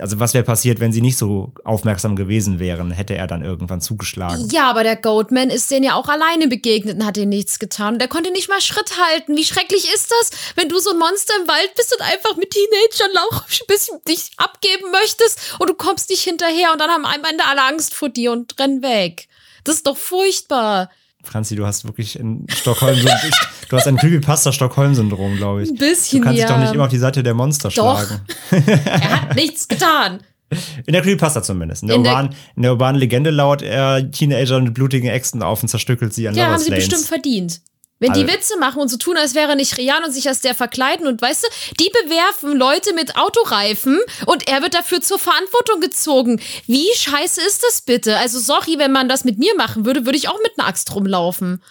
also was wäre passiert, wenn sie nicht so aufmerksam gewesen wären? Hätte er dann irgendwann zugeschlagen?
Ja, aber der Goatman ist denen ja auch alleine begegnet und hat ihnen nichts getan. Der konnte nicht mal Schritt halten. Wie schrecklich ist das, wenn du so ein Monster im Wald bist und einfach mit Teenagern auch ein bisschen dich abgeben möchtest und du kommst nicht hinterher und dann haben am Ende alle Angst vor dir und rennen weg. Das ist doch furchtbar.
Franzi, du hast wirklich in Stockholm so, du hast ein Creepypasta-Stockholm-Syndrom, glaube ich.
Ein bisschen,
Du kannst dich
ja.
doch nicht immer auf die Seite der Monster
Doch.
schlagen.
Er hat nichts getan.
In der Creepypasta zumindest. In der,
In der-
urbanen, in der urbanen Legende lauert er Teenager mit blutigen Äxten auf und zerstückelt sie an
Ja, haben sie
Lanes.
bestimmt verdient. Wenn die
Also-
Witze machen und so tun, als wäre er nicht real und sich als der verkleiden und weißt du, die bewerfen Leute mit Autoreifen und er wird dafür zur Verantwortung gezogen. Wie scheiße ist das bitte? Also sorry, wenn man das mit mir machen würde, würde ich auch mit einer Axt rumlaufen.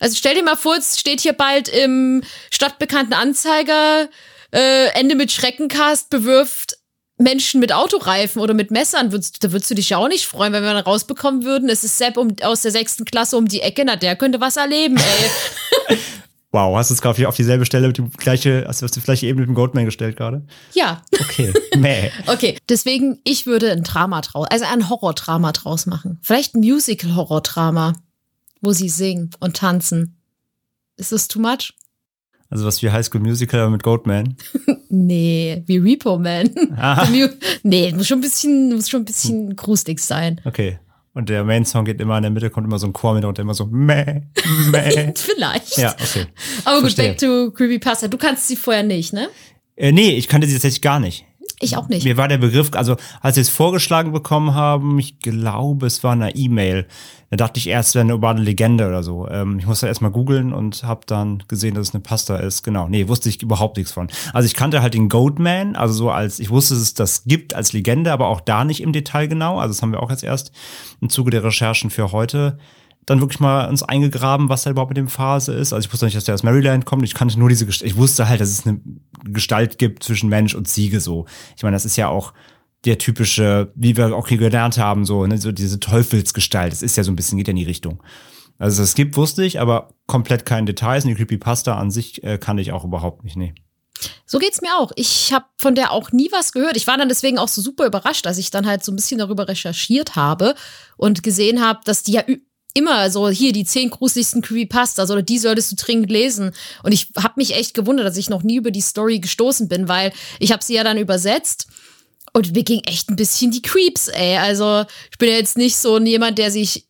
Also stell dir mal vor, es steht hier bald im stadtbekannten Anzeiger, äh, Ende mit Schreckencast bewirft Menschen mit Autoreifen oder mit Messern, würdest, da würdest du dich ja auch nicht freuen, wenn wir dann rausbekommen würden, es ist Sepp um, aus der sechsten Klasse um die Ecke, na, der könnte was erleben, ey.
Wow, hast du es gerade auf dieselbe Stelle mit dem gleiche, hast du auf die gleiche Ebene mit dem Goldman gestellt gerade?
ja,
Okay. Mäh.
okay. Deswegen, ich würde ein Drama draus, also ein Horrordrama draus machen. Vielleicht ein Musical-Horrordrama, wo sie singen und tanzen. Ist das too much?
Also was wie High School Musical mit Goldman.
Nee, wie Repo Man. Mu- nee, muss schon ein bisschen, muss schon ein bisschen gruselig sein.
Okay. Und der Main-Song geht immer in der Mitte, kommt immer so ein Chor mit und immer so mäh, mäh.
Vielleicht.
Ja, okay.
Aber gut,
verstehe.
back to Creepypasta. Du kannst sie vorher nicht, ne?
Äh, nee, ich kannte sie tatsächlich gar nicht.
Ich auch nicht.
Mir war der Begriff, also als sie es vorgeschlagen bekommen haben, ich glaube, es war eine E-Mail. Da dachte ich erst, es wäre eine urbane Legende oder so. Ähm, ich musste erst mal googeln und habe dann gesehen, dass es eine Pasta ist. Genau, nee, wusste ich überhaupt nichts von. Also ich kannte halt den Goatman, also so als, ich wusste, dass es das gibt als Legende, aber auch da nicht im Detail genau. Also das haben wir auch jetzt erst im Zuge der Recherchen für heute dann wirklich mal uns eingegraben, was da überhaupt mit dem Phase ist. Also ich wusste nicht, dass der aus Maryland kommt. Ich kannte nur diese Gestalt. Ich wusste halt, dass es eine Gestalt gibt zwischen Mensch und Ziege so. Ich meine, das ist ja auch der typische, wie wir auch hier gelernt haben, so, ne, so diese Teufelsgestalt. Das ist ja so ein bisschen, geht ja in die Richtung. Also es gibt, wusste ich, aber komplett keine Details. Und die Creepypasta an sich äh, kannte ich auch überhaupt nicht, nee.
So geht's mir auch. Ich habe von der auch nie was gehört. Ich war dann deswegen auch so super überrascht, als ich dann halt so ein bisschen darüber recherchiert habe und gesehen habe, dass die ja immer so hier die zehn gruseligsten Creepypastas oder die solltest du dringend lesen. Und ich habe mich echt gewundert, dass ich noch nie über die Story gestoßen bin, weil ich habe sie ja dann übersetzt. Und mir ging echt ein bisschen die Creeps, ey. Also, ich bin ja jetzt nicht so jemand, der sich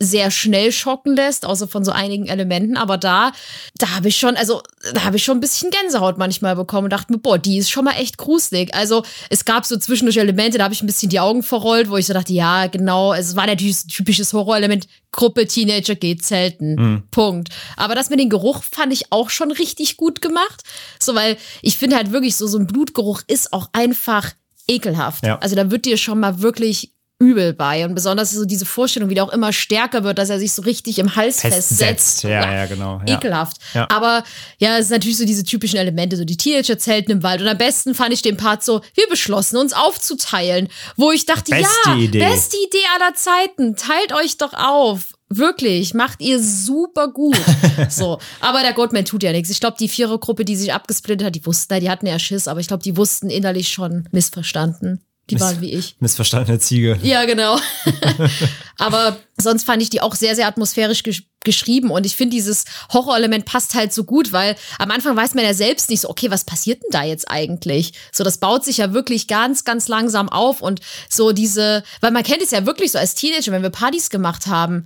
sehr schnell schocken lässt, außer von so einigen Elementen. Aber da, da habe ich schon, also da habe ich schon ein bisschen Gänsehaut manchmal bekommen und dachte mir, boah, die ist schon mal echt gruselig. Also es gab so zwischendurch Elemente, da habe ich ein bisschen die Augen verrollt, wo ich so dachte, ja, genau, es war natürlich ein typisches Horrorelement, Gruppe Teenager geht zelten. Punkt. Aber das mit dem Geruch fand ich auch schon richtig gut gemacht. So, weil ich finde halt wirklich so, so ein Blutgeruch ist auch einfach ekelhaft.
Ja.
Also da wird dir schon mal wirklich übel bei. Und besonders so diese Vorstellung, wie der auch immer stärker wird, dass er sich so richtig im Hals festsetzt.
Ja, ja, genau. Ja.
Ekelhaft.
Ja.
Aber ja, es ist natürlich so diese typischen Elemente, so die Teenager zelten im Wald. Und am besten fand ich den Part so, wir beschlossen, uns aufzuteilen. Wo ich dachte,
Beste
ja,
Idee.
beste Idee aller Zeiten. Teilt euch doch auf. Wirklich, macht ihr super gut. so, aber der Goldman tut ja nichts. Ich glaube, die Vierergruppe, die sich abgesplittet hat, die wussten, die hatten ja Schiss, aber ich glaube, die wussten innerlich schon missverstanden. Die waren wie ich.
Missverstandene Ziege.
Ja, genau. Aber sonst fand ich die auch sehr, sehr atmosphärisch gesch geschrieben. Und ich finde, dieses Horrorelement passt halt so gut, weil am Anfang weiß man ja selbst nicht so, okay, was passiert denn da jetzt eigentlich? So, das baut sich ja wirklich ganz, ganz langsam auf. Und so diese, weil man kennt es ja wirklich so als Teenager, wenn wir Partys gemacht haben.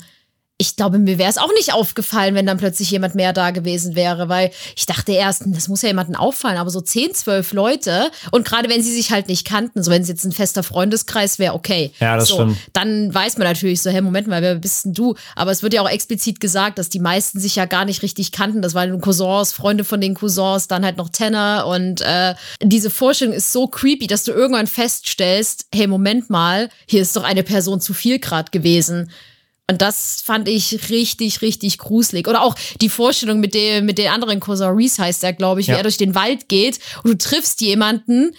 Ich glaube, mir wäre es auch nicht aufgefallen, wenn dann plötzlich jemand mehr da gewesen wäre, weil ich dachte erst, hm, das muss ja jemandem auffallen, aber so 10, 12 Leute und gerade wenn sie sich halt nicht kannten, so wenn es jetzt ein fester Freundeskreis wäre, okay.
Ja, das
so,
stimmt.
Dann weiß man natürlich so, hey, Moment mal, wer bist denn du? Aber es wird ja auch explizit gesagt, dass die meisten sich ja gar nicht richtig kannten. Das waren Cousins, Freunde von den Cousins, dann halt noch Tenor und äh, diese Vorstellung ist so creepy, dass du irgendwann feststellst, hey, Moment mal, hier ist doch eine Person zu viel grad gewesen. Und das fand ich richtig, richtig gruselig. Oder auch die Vorstellung mit dem, mit den anderen Reese heißt er, glaube ich, wie
Ja.
er durch den Wald geht und du triffst jemanden,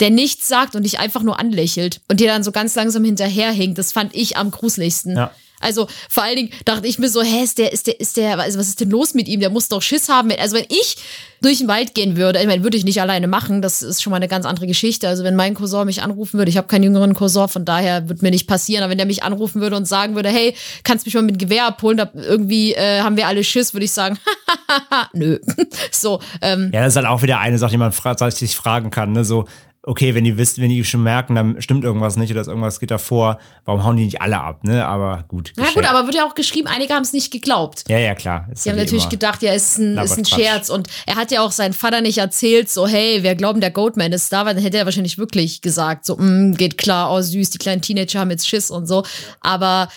der nichts sagt und dich einfach nur anlächelt und dir dann so ganz langsam hinterherhinkt. Das fand ich am gruseligsten.
Ja.
Also vor allen Dingen dachte ich mir so, hä, ist der, ist der, ist der, also was ist denn los mit ihm? Der muss doch Schiss haben. Also wenn ich durch den Wald gehen würde, ich meine, würde ich nicht alleine machen, das ist schon mal eine ganz andere Geschichte. Also wenn mein Cousin mich anrufen würde, ich habe keinen jüngeren Cousin, von daher wird mir nicht passieren, aber wenn der mich anrufen würde und sagen würde, hey, kannst mich mal mit Gewehr abholen, da irgendwie äh, haben wir alle Schiss, würde ich sagen, nö. so, ähm,
Ja, das ist halt auch wieder eine Sache, die man sich fragen kann. Ne? So, okay, wenn die wisst, wenn die schon merken, dann stimmt irgendwas nicht oder irgendwas geht davor, warum hauen die nicht alle ab? Ne? Aber gut.
na gut,
geschenkt.
aber wird ja auch geschrieben, einige haben es nicht geglaubt.
Ja, ja, klar. Ist
Die haben
ja
natürlich gedacht, ja, ist ein, ist ein. Scherz. Und er hat ja auch seinen Vater nicht erzählt, so, hey, wir glauben, der Goatman ist da, weil dann hätte er wahrscheinlich wirklich gesagt, so, mm, geht klar, oh süß, die kleinen Teenager haben jetzt Schiss und so. Aber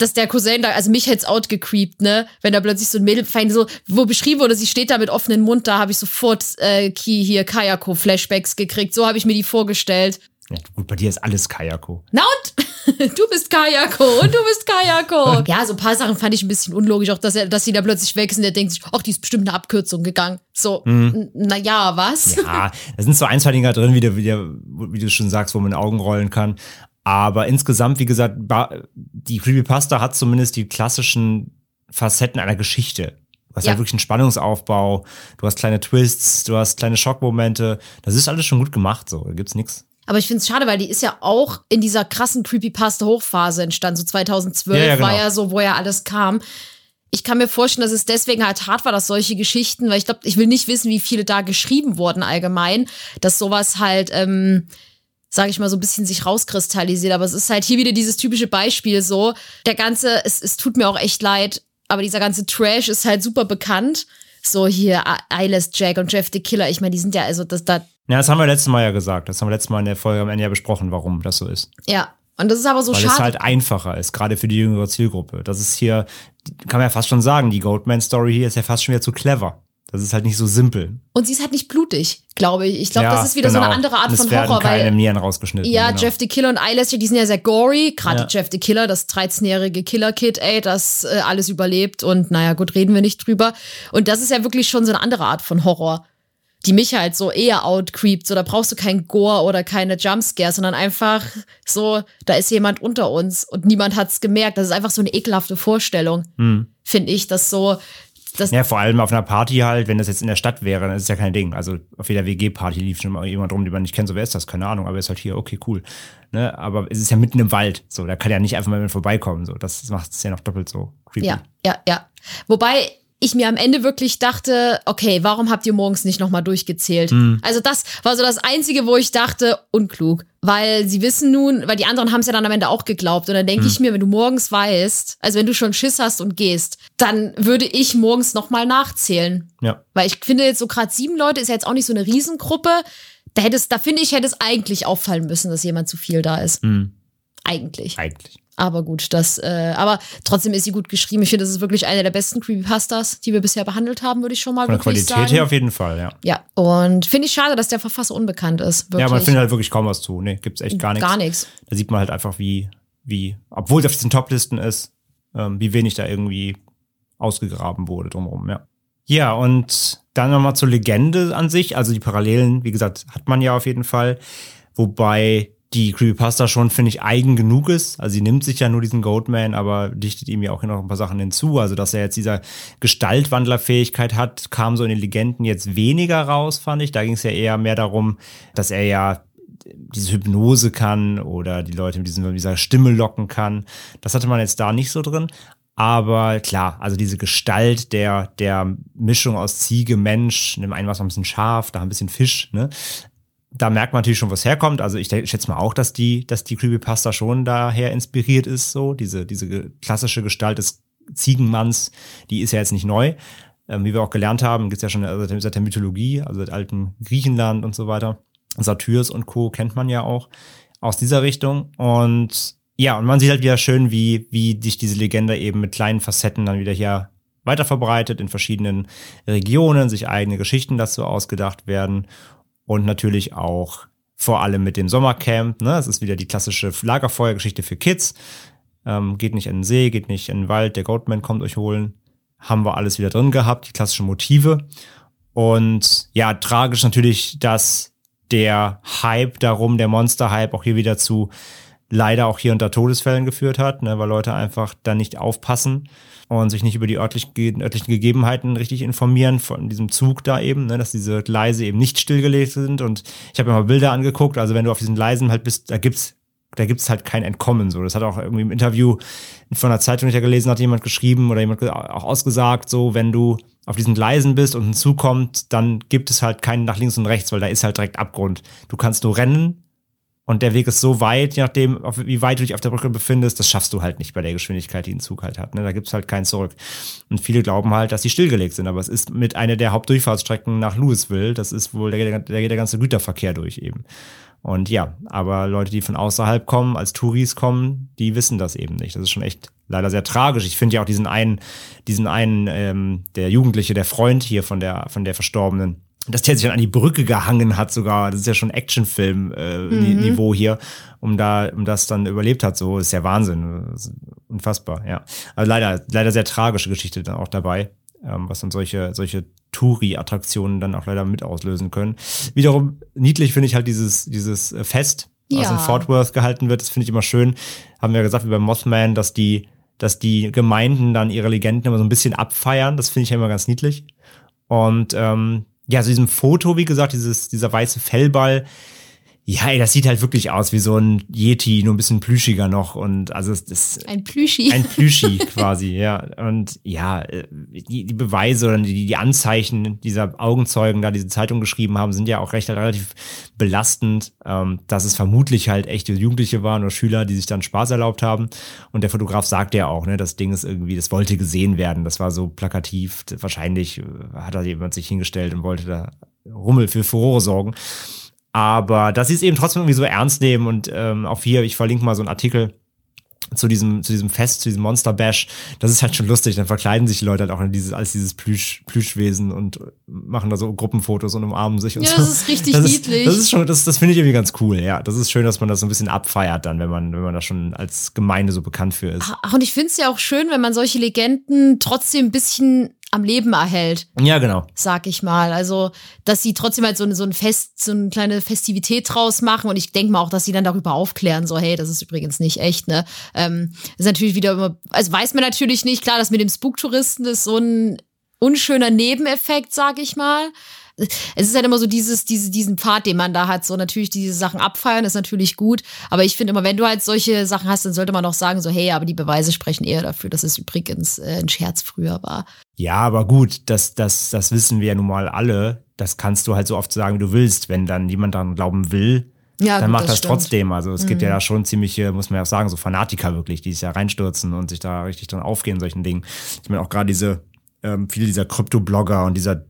dass der Cousin da, also mich hätt's outgecreept, ne? Wenn da plötzlich so ein Mädel so, wo beschrieben wurde, sie steht da mit offenem Mund, da habe ich sofort äh, Ki hier Kayako-Flashbacks gekriegt. So habe ich mir die vorgestellt.
Ja, gut, bei dir ist alles Kayako.
Na und? Du bist Kayako und du bist Kayako. Ja, so ein paar Sachen fand ich ein bisschen unlogisch, auch dass er, dass sie da plötzlich weg sind. Der denkt sich, ach, die ist bestimmt eine Abkürzung gegangen. So, n- na ja, was?
Ja, da sind so ein, zwei Dinger drin, wie du, wie, du, wie du schon sagst, wo man Augen rollen kann. Aber insgesamt, wie gesagt, die Creepypasta hat zumindest die klassischen Facetten einer Geschichte. Du hast
Ja.
halt wirklich einen Spannungsaufbau, du hast kleine Twists, du hast kleine Schockmomente. Das ist alles schon gut gemacht, so. Da gibt's nichts.
Aber ich finde es schade, weil die ist ja auch in dieser krassen Creepypasta-Hochphase entstanden. So 2012
Ja, ja, genau.
war ja so, wo ja alles kam. Ich kann mir vorstellen, dass es deswegen halt hart war, dass solche Geschichten, weil ich glaube, ich will nicht wissen, wie viele da geschrieben wurden allgemein, dass sowas halt, ähm, sage ich mal, so ein bisschen sich rauskristallisiert. Aber es ist halt hier wieder dieses typische Beispiel so. Der ganze, es, es tut mir auch echt leid, aber dieser ganze Trash ist halt super bekannt. So hier Eyeless Jack und Jeff the Killer. Ich meine, die sind ja, also das da,
Ja, das haben wir letztes Mal ja gesagt. Das haben wir letztes Mal in der Folge am Ende ja besprochen, warum das so ist.
ja. Und das ist aber so
Weil
schade.
es halt einfacher ist, gerade für die jüngere Zielgruppe. Das ist hier, kann man ja fast schon sagen, die Goatman-Story hier ist ja fast schon wieder zu clever. Das ist halt nicht so simpel.
Und sie ist halt nicht blutig, glaube ich. Ich glaube,
Ja,
das ist wieder so
genau.
eine andere Art
es
von Horror,
keine
weil
Nieren rausgeschnitten.
ja,
genau.
Jeff the Killer und Eyelash, die sind ja sehr gory. Gerade
Ja.
Jeff the Killer, das 13-jährige Killer-Kid, ey, das äh, alles überlebt. Und naja, gut, reden wir nicht drüber. Und das ist ja wirklich schon so eine andere Art von Horror, die mich halt so eher outcreept. So, da brauchst du kein Gore oder keine Jumpscares, sondern einfach so, da ist jemand unter uns und niemand hat's gemerkt. Das ist einfach so eine ekelhafte Vorstellung, finde ich, dass so, das.
Ja, vor allem auf einer Party halt, wenn das jetzt in der Stadt wäre, dann ist es ja kein Ding. Also auf jeder WG-Party lief schon mal jemand rum, den man nicht kennt, so wer ist das? Keine Ahnung, aber ist halt hier, okay, cool. Ne? Aber es ist ja mitten im Wald, so, da kann ja nicht einfach mal jemand vorbeikommen. So, das macht es ja noch doppelt so creepy.
Ja, ja, ja. Wobei ich mir am Ende wirklich dachte, okay, warum habt ihr morgens nicht nochmal durchgezählt? Also das war so das Einzige, wo ich dachte, unklug. Weil sie wissen nun, weil die anderen haben es ja dann am Ende auch geglaubt. Und dann denke ich mir, wenn du morgens weißt, also wenn du schon Schiss hast und gehst, dann würde ich morgens nochmal nachzählen.
Ja.
Weil ich finde jetzt so gerade sieben Leute ist ja jetzt auch nicht so eine Riesengruppe. Da hätte es, da finde ich, hätte es eigentlich auffallen müssen, dass jemand zu viel da ist. Eigentlich.
Eigentlich.
Aber gut, das, äh, aber trotzdem ist sie gut geschrieben. Ich finde, das ist wirklich eine der besten Creepypastas, die wir bisher behandelt haben, würde ich schon mal
Von der Qualität
sagen.
her auf jeden Fall, ja.
ja, und finde ich schade, dass der Verfasser unbekannt ist. Wirklich.
Ja, man findet halt wirklich kaum was zu. Nee, gibt's echt gar nichts.
Gar nichts.
Da sieht man halt einfach, wie, wie, obwohl es auf diesen Top-Listen ist, ähm, wie wenig da irgendwie ausgegraben wurde drumherum, ja. Ja, und dann nochmal zur Legende an sich. Also die Parallelen, wie gesagt, hat man ja auf jeden Fall. Wobei die Creepypasta schon, finde ich, eigen genug ist. Also sie nimmt sich ja nur diesen Goatman, aber dichtet ihm ja auch noch ein paar Sachen hinzu. Also dass er jetzt dieser Gestaltwandlerfähigkeit hat, kam so in den Legenden jetzt weniger raus, fand ich. Da ging es ja eher mehr darum, dass er ja diese Hypnose kann oder die Leute mit, diesem, mit dieser Stimme locken kann. Das hatte man jetzt da nicht so drin. Aber klar, also diese Gestalt der, der Mischung aus Ziege, Mensch, nimm ein was ein bisschen Schaf, da ein bisschen Fisch, ne? Da merkt man natürlich schon, was herkommt. Also ich schätze mal auch, dass die, dass die Creepypasta schon daher inspiriert ist, so. Diese, diese klassische Gestalt des Ziegenmanns, die ist ja jetzt nicht neu. Ähm, wie wir auch gelernt haben, gibt's ja schon also seit der Mythologie, also seit alten Griechenland und so weiter. Satyrs und Co. kennt man ja auch aus dieser Richtung. Und ja, und man sieht halt wieder schön, wie, wie sich diese Legende eben mit kleinen Facetten dann wieder hier weiter verbreitet in verschiedenen Regionen, sich eigene Geschichten dazu ausgedacht werden und natürlich auch vor allem mit dem Sommercamp. Ne? Es ist wieder die klassische Lagerfeuergeschichte für Kids. Ähm, geht nicht in den See, geht nicht in den Wald, der Goatman kommt euch holen. Haben wir alles wieder drin gehabt, die klassischen Motive. Und ja, tragisch natürlich, dass der Hype darum, der Monster-Hype auch hier wieder zu leider auch hier unter Todesfällen geführt hat, ne, weil Leute einfach dann nicht aufpassen und sich nicht über die örtlich, örtlichen Gegebenheiten richtig informieren von diesem Zug da eben, ne, dass diese Gleise eben nicht stillgelegt sind. Und ich habe mir mal Bilder angeguckt, also wenn du auf diesen Gleisen halt bist, da gibt's da gibt's halt kein Entkommen. So, das hat auch irgendwie im Interview von einer Zeitung, die ich ja gelesen hat, jemand geschrieben oder jemand auch ausgesagt, so wenn du auf diesen Gleisen bist und ein Zug kommt, dann gibt es halt keinen nach links und rechts, weil da ist halt direkt Abgrund. Du kannst nur rennen und der Weg ist so weit, je nachdem, wie weit du dich auf der Brücke befindest, das schaffst du halt nicht bei der Geschwindigkeit, die ein Zug halt hat. Ne? Da gibt's halt kein Zurück. Und viele glauben halt, dass die stillgelegt sind, aber es ist mit einer der Hauptdurchfahrtsstrecken nach Louisville. Das ist wohl, da geht der, der, der ganze Güterverkehr durch eben. Und ja, aber Leute, die von außerhalb kommen, als Touris kommen, die wissen das eben nicht. Das ist schon echt leider sehr tragisch. Ich finde ja auch diesen einen, diesen einen, ähm, der Jugendliche, der Freund hier von der, von der Verstorbenen, dass der sich dann an die Brücke gehangen hat sogar. Das ist ja schon Actionfilm-Niveau äh, mhm. hier, um da, um das dann überlebt hat. So ist ja Wahnsinn. Ist unfassbar, ja. Also leider, leider sehr tragische Geschichte dann auch dabei, ähm, was dann solche, solche Touri-Attraktionen dann auch leider mit auslösen können. Wiederum niedlich finde ich halt dieses, dieses Fest, was ja. in Fort Worth gehalten wird. Das finde ich immer schön. Haben wir ja gesagt, wie beim Mothman, dass die, dass die Gemeinden dann ihre Legenden immer so ein bisschen abfeiern. Das finde ich ja immer ganz niedlich. Und ähm, ja, so diesem Foto, wie gesagt, dieses, dieser weiße Fellball, ja, ey, das sieht halt wirklich aus wie so ein Yeti, nur ein bisschen plüschiger noch und also es ist
ein Plüschi.
Ein Plüschi quasi, ja. Und ja, äh, die, die Beweise oder die, die Anzeichen dieser Augenzeugen, da diese Zeitung geschrieben haben, sind ja auch recht relativ belastend, ähm, dass es vermutlich halt echte Jugendliche waren oder Schüler, die sich dann Spaß erlaubt haben. Und der Fotograf sagt ja auch, ne, das Ding ist irgendwie, das wollte gesehen werden. Das war so plakativ. Wahrscheinlich äh, hat da jemand sich hingestellt und wollte da Rummel für Furore sorgen. Aber dass sie es eben trotzdem irgendwie so ernst nehmen und ähm, auch hier, ich verlinke mal so einen Artikel zu diesem, zu diesem Fest, zu diesem Monster Bash, das ist halt schon lustig. Dann verkleiden sich die Leute halt auch in dieses, als dieses Plüsch, Plüschwesen und machen da so Gruppenfotos und umarmen sich und
ja,
so.
das ist richtig
das
niedlich.
Ist, das ist schon, das, das finde ich irgendwie ganz cool, ja. Das ist schön, dass man das so ein bisschen abfeiert dann, wenn man, wenn man da schon als Gemeinde so bekannt für ist.
Ach, und ich finde es ja auch schön, wenn man solche Legenden trotzdem ein bisschen am Leben erhält.
Ja, genau.
Sag ich mal. Also, dass sie trotzdem halt so, so ein Fest, so eine kleine Festivität draus machen. Und ich denke mal auch, dass sie dann darüber aufklären, so, hey, das ist übrigens nicht echt, ne? Ähm, ist natürlich wieder immer, also weiß man natürlich nicht, klar, das mit dem Spooktouristen ist so ein unschöner Nebeneffekt, sag ich mal es ist halt immer so dieses, diese, diesen Pfad, den man da hat. So natürlich diese Sachen abfeiern ist natürlich gut. Aber ich finde immer, wenn du halt solche Sachen hast, dann sollte man auch sagen, so, hey, aber die Beweise sprechen eher dafür, dass es übrigens äh, ein Scherz früher war.
Ja, aber gut, das, das, das wissen wir ja nun mal alle. Das kannst du halt so oft sagen, wie du willst. Wenn dann jemand daran glauben will, ja, dann gut, macht das, das trotzdem. Also es mhm. gibt ja mhm. da schon ziemliche, muss man ja auch sagen, so Fanatiker wirklich, die sich ja reinstürzen und sich da richtig dran aufgehen, solchen Dingen. Ich meine auch gerade diese, ähm, viele dieser Krypto-Blogger und dieser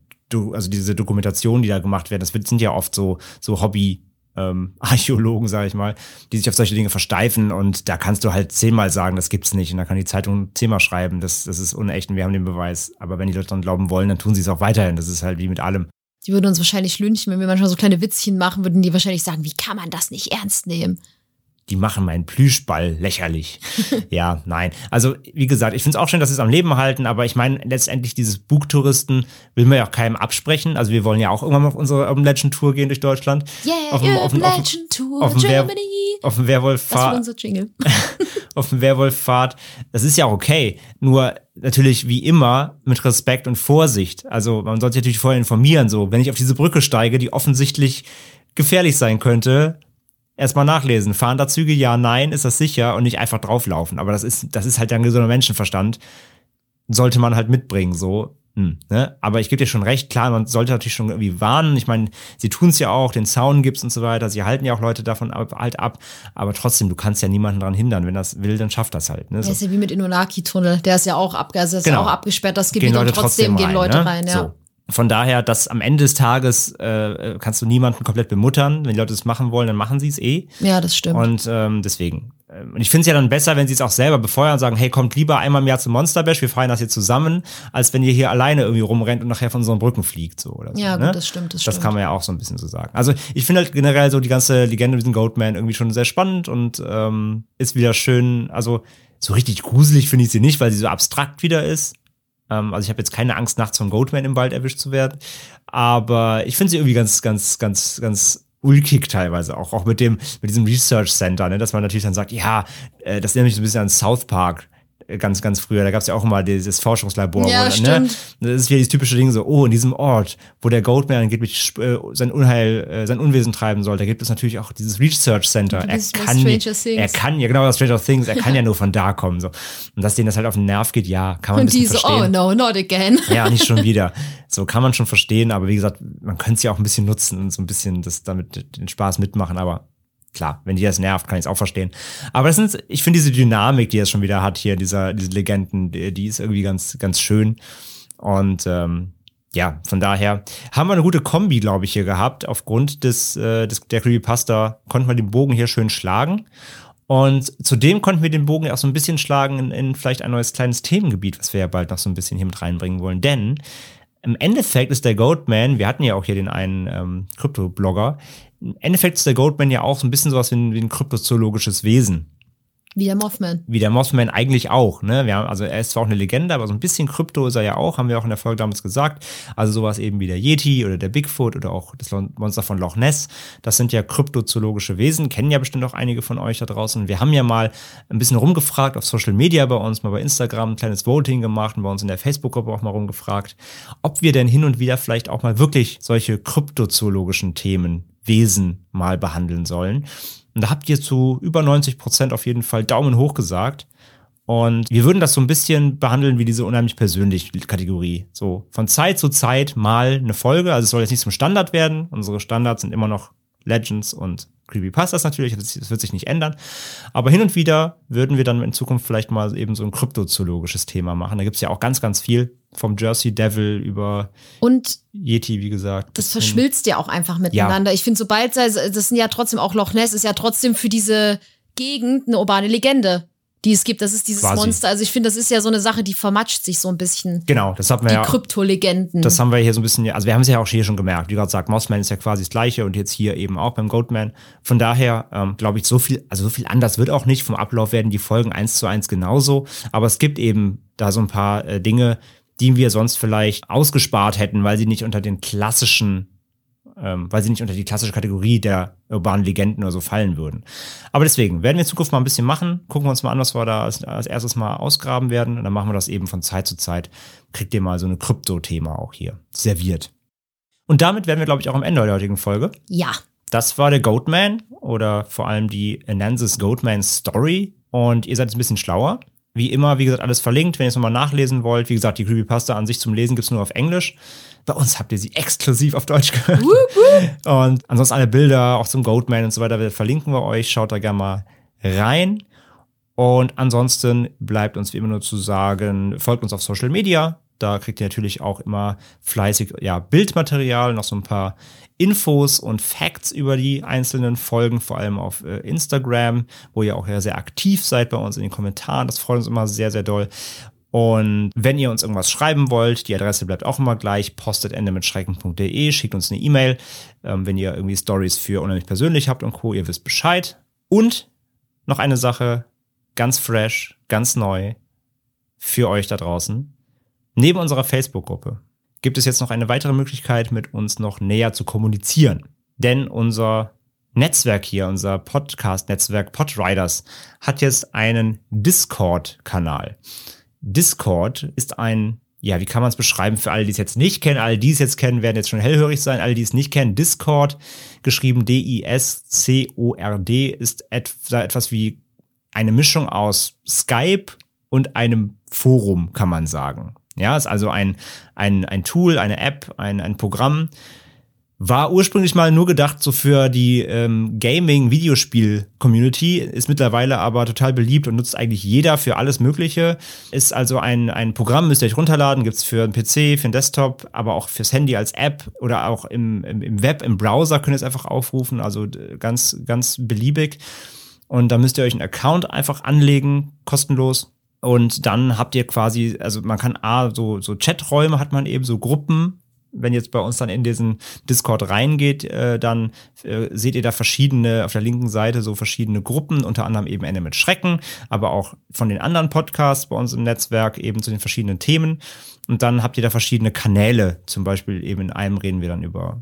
also diese Dokumentationen, die da gemacht werden, das sind ja oft so, so Hobby, ähm, Archäologen, sage ich mal, die sich auf solche Dinge versteifen und da kannst du halt zehnmal sagen, das gibt's nicht und da kann die Zeitung zehnmal schreiben, das, das ist unecht und wir haben den Beweis. Aber wenn die Leute dann glauben wollen, dann tun sie es auch weiterhin. Das ist halt wie mit allem.
Die würden uns wahrscheinlich lünchen, wenn wir manchmal so kleine Witzchen machen, würden die wahrscheinlich sagen, wie kann man das nicht ernst nehmen?
Die machen meinen Plüschball lächerlich. ja, nein. Also, wie gesagt, ich finde es auch schön, dass sie es am Leben halten, aber ich meine, letztendlich dieses Bugtouristen will man ja auch keinem absprechen. Also, wir wollen ja auch irgendwann mal auf unsere Urban Legend Tour gehen durch Deutschland.
Yeah, auf dem, auf dem, auf dem, Tour
auf Germany. auf dem Werwolf-Fahrt. Das unser Jingle. auf dem Werwolf-Fahrt. Das ist ja auch okay. Nur natürlich wie immer mit Respekt und Vorsicht. Also, man sollte sich natürlich vorher informieren. So, wenn ich auf diese Brücke steige, die offensichtlich gefährlich sein könnte, erstmal nachlesen. Fahren da Züge? Ja, nein, ist das sicher und nicht einfach drauflaufen. Aber das ist, das ist halt ein gesunder Menschenverstand. Sollte man halt mitbringen, so. Hm, ne? Aber ich gebe dir schon recht, klar, man sollte natürlich schon irgendwie warnen. Ich meine, sie tun es ja auch, den Zaun gibt's und so weiter. Sie halten ja auch Leute davon ab, halt ab. Aber trotzdem, du kannst ja niemanden daran hindern. Wenn das will, dann schafft das halt. Ne?
So. ist ja wie mit Inonaki-Tunnel. Der ist ja auch, ab, also ist genau. ja auch abgesperrt, das Gebiet. und trotzdem, trotzdem gehen Leute ne? rein, ja. So.
Von daher, dass am Ende des Tages äh, kannst du niemanden komplett bemuttern. Wenn die Leute das machen wollen, dann machen sie es eh.
Ja, das stimmt.
Und ähm, deswegen. Ähm, und ich finde es ja dann besser, wenn sie es auch selber befeuern und sagen, hey, kommt lieber einmal im Jahr zum Monster Bash, wir feiern das hier zusammen, als wenn ihr hier alleine irgendwie rumrennt und nachher von unseren Brücken fliegt. So, oder so,
ja,
gut,
ne? das stimmt. Das,
das
stimmt.
kann man ja auch so ein bisschen so sagen. Also ich finde halt generell so die ganze Legende mit diesem Goatman irgendwie schon sehr spannend und ähm, ist wieder schön, also so richtig gruselig finde ich sie nicht, weil sie so abstrakt wieder ist. Ähm, also ich habe jetzt keine Angst, nachts vom Goatman im Wald erwischt zu werden. Aber ich finde sie irgendwie ganz, ganz, ganz, ganz ulkig teilweise auch, auch mit dem, mit diesem Research Center, ne, dass man natürlich dann sagt, ja, äh, das erinnert mich so ein bisschen an South Park, ganz, ganz früher. Da gab es ja auch immer dieses Forschungslabor.
Ja,
wo, ne,
stimmt.
das ist wieder dieses typische Ding so, oh, in diesem Ort, wo der Goldman angeblich äh, sein Unheil, äh, sein Unwesen treiben soll, da gibt es natürlich auch dieses Research Center. Er kann,
Stranger Things.
er kann, ja genau, das Stranger Things, er kann ja nur von da kommen. So. Und dass denen das halt auf den Nerv geht, ja, kann man ein
Und
bisschen
die so,
verstehen.
oh no, not again.
Ja, nicht schon wieder. So kann man schon verstehen, aber wie gesagt, man könnte es ja auch ein bisschen nutzen und so ein bisschen das damit den Spaß mitmachen, aber klar, wenn die das nervt, kann ich es auch verstehen. Aber das sind, ich finde diese Dynamik, die er schon wieder hat hier, dieser, diese Legenden, die, die ist irgendwie ganz, ganz schön. Und ähm, ja, von daher haben wir eine gute Kombi, glaube ich, hier gehabt. Aufgrund des, äh, des der Creepypasta konnten wir den Bogen hier schön schlagen. Und zudem konnten wir den Bogen auch so ein bisschen schlagen in, in vielleicht ein neues kleines Themengebiet, was wir ja bald noch so ein bisschen hier mit reinbringen wollen. Denn im Endeffekt ist der Goatman, wir hatten ja auch hier den einen ähm, Krypto-Blogger, im Endeffekt ist der Goatman ja auch so ein bisschen sowas wie ein, wie ein kryptozoologisches Wesen
Wie der Mothman.
wie der Mothman eigentlich auch. Ne? Wir haben, also er ist zwar auch eine Legende, aber so ein bisschen Krypto ist er ja auch, haben wir auch in der Folge damals gesagt. Also sowas eben wie der Yeti oder der Bigfoot oder auch das Monster von Loch Ness. Das sind ja kryptozoologische Wesen, kennen ja bestimmt auch einige von euch da draußen. Wir haben ja mal ein bisschen rumgefragt auf Social Media bei uns, mal bei Instagram ein kleines Voting gemacht und bei uns in der Facebook-Gruppe auch mal rumgefragt, ob wir denn hin und wieder vielleicht auch mal wirklich solche kryptozoologischen Themen, Wesen mal behandeln sollen. Und da habt ihr zu über 90 Prozent auf jeden Fall Daumen hoch gesagt. Und wir würden das so ein bisschen behandeln wie diese unheimlich persönliche Kategorie. So von Zeit zu Zeit mal eine Folge. Also es soll jetzt nicht zum Standard werden. Unsere Standards sind immer noch Legends und Creepypastas natürlich. Das das wird sich nicht ändern. Aber hin und wieder würden wir dann in Zukunft vielleicht mal eben so ein kryptozoologisches Thema machen. Da gibt es ja auch ganz, ganz viel. Vom Jersey Devil über
Und
Yeti, wie gesagt.
das verschmilzt ja auch einfach miteinander. Ich finde, sobald es, das sind ja trotzdem auch Loch Ness, ist ja trotzdem für diese Gegend eine urbane Legende, die es gibt. Das ist dieses
Quasi.
Monster. Also ich finde, das ist ja so eine Sache, die vermatscht sich so ein bisschen.
Genau, das hatten wir
Die
ja.
Kryptolegenden.
Das haben wir hier so ein bisschen, also wir haben es ja auch hier schon gemerkt. Wie gerade sagt, Mossman ist ja quasi das gleiche und jetzt hier eben auch beim Goatman. Von daher ähm, glaube ich, so viel, also so viel anders wird auch nicht. Vom Ablauf werden die Folgen eins zu eins genauso. Aber es gibt eben da so ein paar äh, Dinge, die wir sonst vielleicht ausgespart hätten, weil sie nicht unter den klassischen ähm, weil sie nicht unter die klassische Kategorie der urbanen Legenden oder so fallen würden. Aber deswegen werden wir in Zukunft mal ein bisschen machen. Gucken wir uns mal an, was wir da als, als erstes mal ausgraben werden. Und dann machen wir das eben von Zeit zu Zeit. Kriegt ihr mal so eine Krypto-Thema auch hier serviert. Und damit werden wir, glaube ich, auch am Ende der heutigen Folge.
ja.
Das war der Goatman oder vor allem die Anansis Goatman Story. Und ihr seid jetzt ein bisschen schlauer. Wie immer, wie gesagt, alles verlinkt, wenn ihr es nochmal nachlesen wollt. Wie gesagt, die Creepypasta an sich zum Lesen gibt's nur auf Englisch. Bei uns habt ihr sie exklusiv auf Deutsch gehört. Und ansonsten alle Bilder, auch zum Goatman und so weiter, verlinken wir euch. Schaut da gerne mal rein. Und ansonsten bleibt uns wie immer nur zu sagen, folgt uns auf Social Media. Da kriegt ihr natürlich auch immer fleißig ja, Bildmaterial, noch so ein paar Infos und Facts über die einzelnen Folgen, vor allem auf äh, Instagram, wo ihr auch ja sehr aktiv seid bei uns in den Kommentaren. Das freut uns immer sehr, sehr doll. Und wenn ihr uns irgendwas schreiben wollt, die Adresse bleibt auch immer gleich, postet endemitschrecken.de, schickt uns eine E-Mail, ähm, wenn ihr irgendwie Stories für unheimlich persönlich habt und Co., ihr wisst Bescheid. Und noch eine Sache, ganz fresh, ganz neu für euch da draußen. Neben unserer Facebook-Gruppe gibt es jetzt noch eine weitere Möglichkeit, mit uns noch näher zu kommunizieren. Denn unser Netzwerk hier, unser Podcast-Netzwerk Podriders, hat jetzt einen Discord-Kanal. Discord ist ein, ja, wie kann man es beschreiben für alle, die es jetzt nicht kennen? Alle, die es jetzt kennen, werden jetzt schon hellhörig sein. Alle, die es nicht kennen, Discord, geschrieben D-I-S-C-O-R-D, ist etwa, etwas wie eine Mischung aus Skype und einem Forum, kann man sagen. Ja, ist also ein, ein, ein Tool, eine App, ein, ein Programm. War ursprünglich mal nur gedacht so für die ähm, Gaming-Videospiel-Community, ist mittlerweile aber total beliebt und nutzt eigentlich jeder für alles Mögliche. Ist also ein, ein Programm, müsst ihr euch runterladen, gibt's für einen PC, für einen Desktop, aber auch fürs Handy als App oder auch im, im, im Web, im Browser könnt ihr es einfach aufrufen, also ganz, ganz beliebig. Und da müsst ihr euch einen Account einfach anlegen, kostenlos. Und dann habt ihr quasi, also man kann A, so, so Chaträume hat man eben, so Gruppen. Wenn jetzt bei uns dann in diesen Discord reingeht, äh, dann äh, seht ihr da verschiedene, auf der linken Seite so verschiedene Gruppen, unter anderem eben Ende mit Schrecken, aber auch von den anderen Podcasts bei uns im Netzwerk eben zu den verschiedenen Themen. Und dann habt ihr da verschiedene Kanäle. Zum Beispiel eben in einem reden wir dann über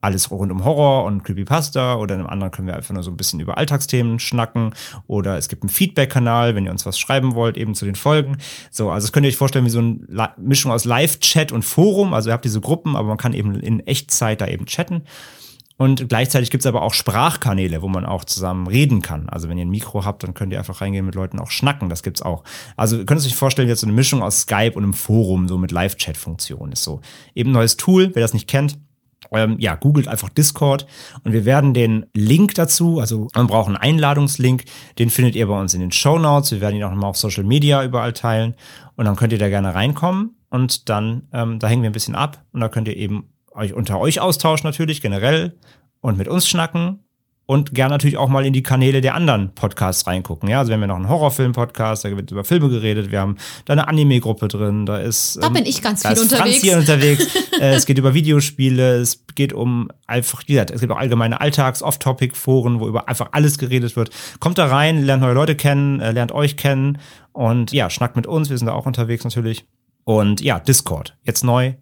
alles rund um Horror und Creepypasta oder in einem anderen können wir einfach nur so ein bisschen über Alltagsthemen schnacken oder es gibt einen Feedback-Kanal, wenn ihr uns was schreiben wollt, eben zu den Folgen. So, also das könnt ihr euch vorstellen wie so eine Mischung aus Live-Chat und Forum. Also ihr habt diese Gruppen, aber man kann eben in Echtzeit da eben chatten. Und gleichzeitig gibt's aber auch Sprachkanäle, wo man auch zusammen reden kann. Also wenn ihr ein Mikro habt, dann könnt ihr einfach reingehen mit Leuten auch schnacken. Das gibt's auch. Also könnt ihr euch vorstellen, jetzt so eine Mischung aus Skype und einem Forum, so mit Live-Chat-Funktion ist so. Eben neues Tool, wer das nicht kennt. Ähm, ja, googelt einfach Discord und wir werden den Link dazu, also man braucht einen Einladungslink, den findet ihr bei uns in den Show Notes. Wir werden ihn auch nochmal auf Social Media überall teilen und dann könnt ihr da gerne reinkommen und dann, ähm, da hängen wir ein bisschen ab und da könnt ihr eben euch unter euch austauschen natürlich generell und mit uns schnacken und gern natürlich auch mal in die Kanäle der anderen Podcasts reingucken. Ja, also wir haben ja noch einen Horrorfilm-Podcast, da wird über Filme geredet, wir haben da eine Anime-Gruppe drin, da ist.
Da ähm, bin ich ganz viel unterwegs.
Franz hier unterwegs. äh, es geht über Videospiele, es geht um einfach, wie gesagt, es gibt auch allgemeine Alltags-Off-Topic-Foren, wo über einfach alles geredet wird. Kommt da rein, lernt neue Leute kennen, äh, lernt euch kennen und ja, schnackt mit uns, wir sind da auch unterwegs natürlich. Und ja, Discord, jetzt neu,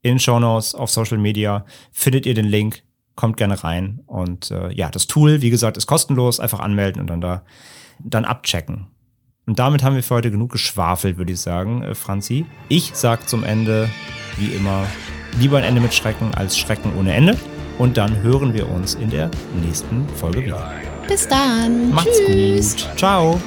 in Shownotes, auf Social Media, findet ihr den Link, kommt gerne rein. Und äh, ja, das Tool, wie gesagt, ist kostenlos, einfach anmelden und dann da dann abchecken. Und damit haben wir für heute genug geschwafelt, würde ich sagen, äh, Franzi. Ich sag zum Ende, wie immer, lieber ein Ende mit Schrecken als Schrecken ohne Ende. Und dann hören wir uns in der nächsten Folge wieder.
Bis dann.
Macht's
Tschüss.
gut. Ciao.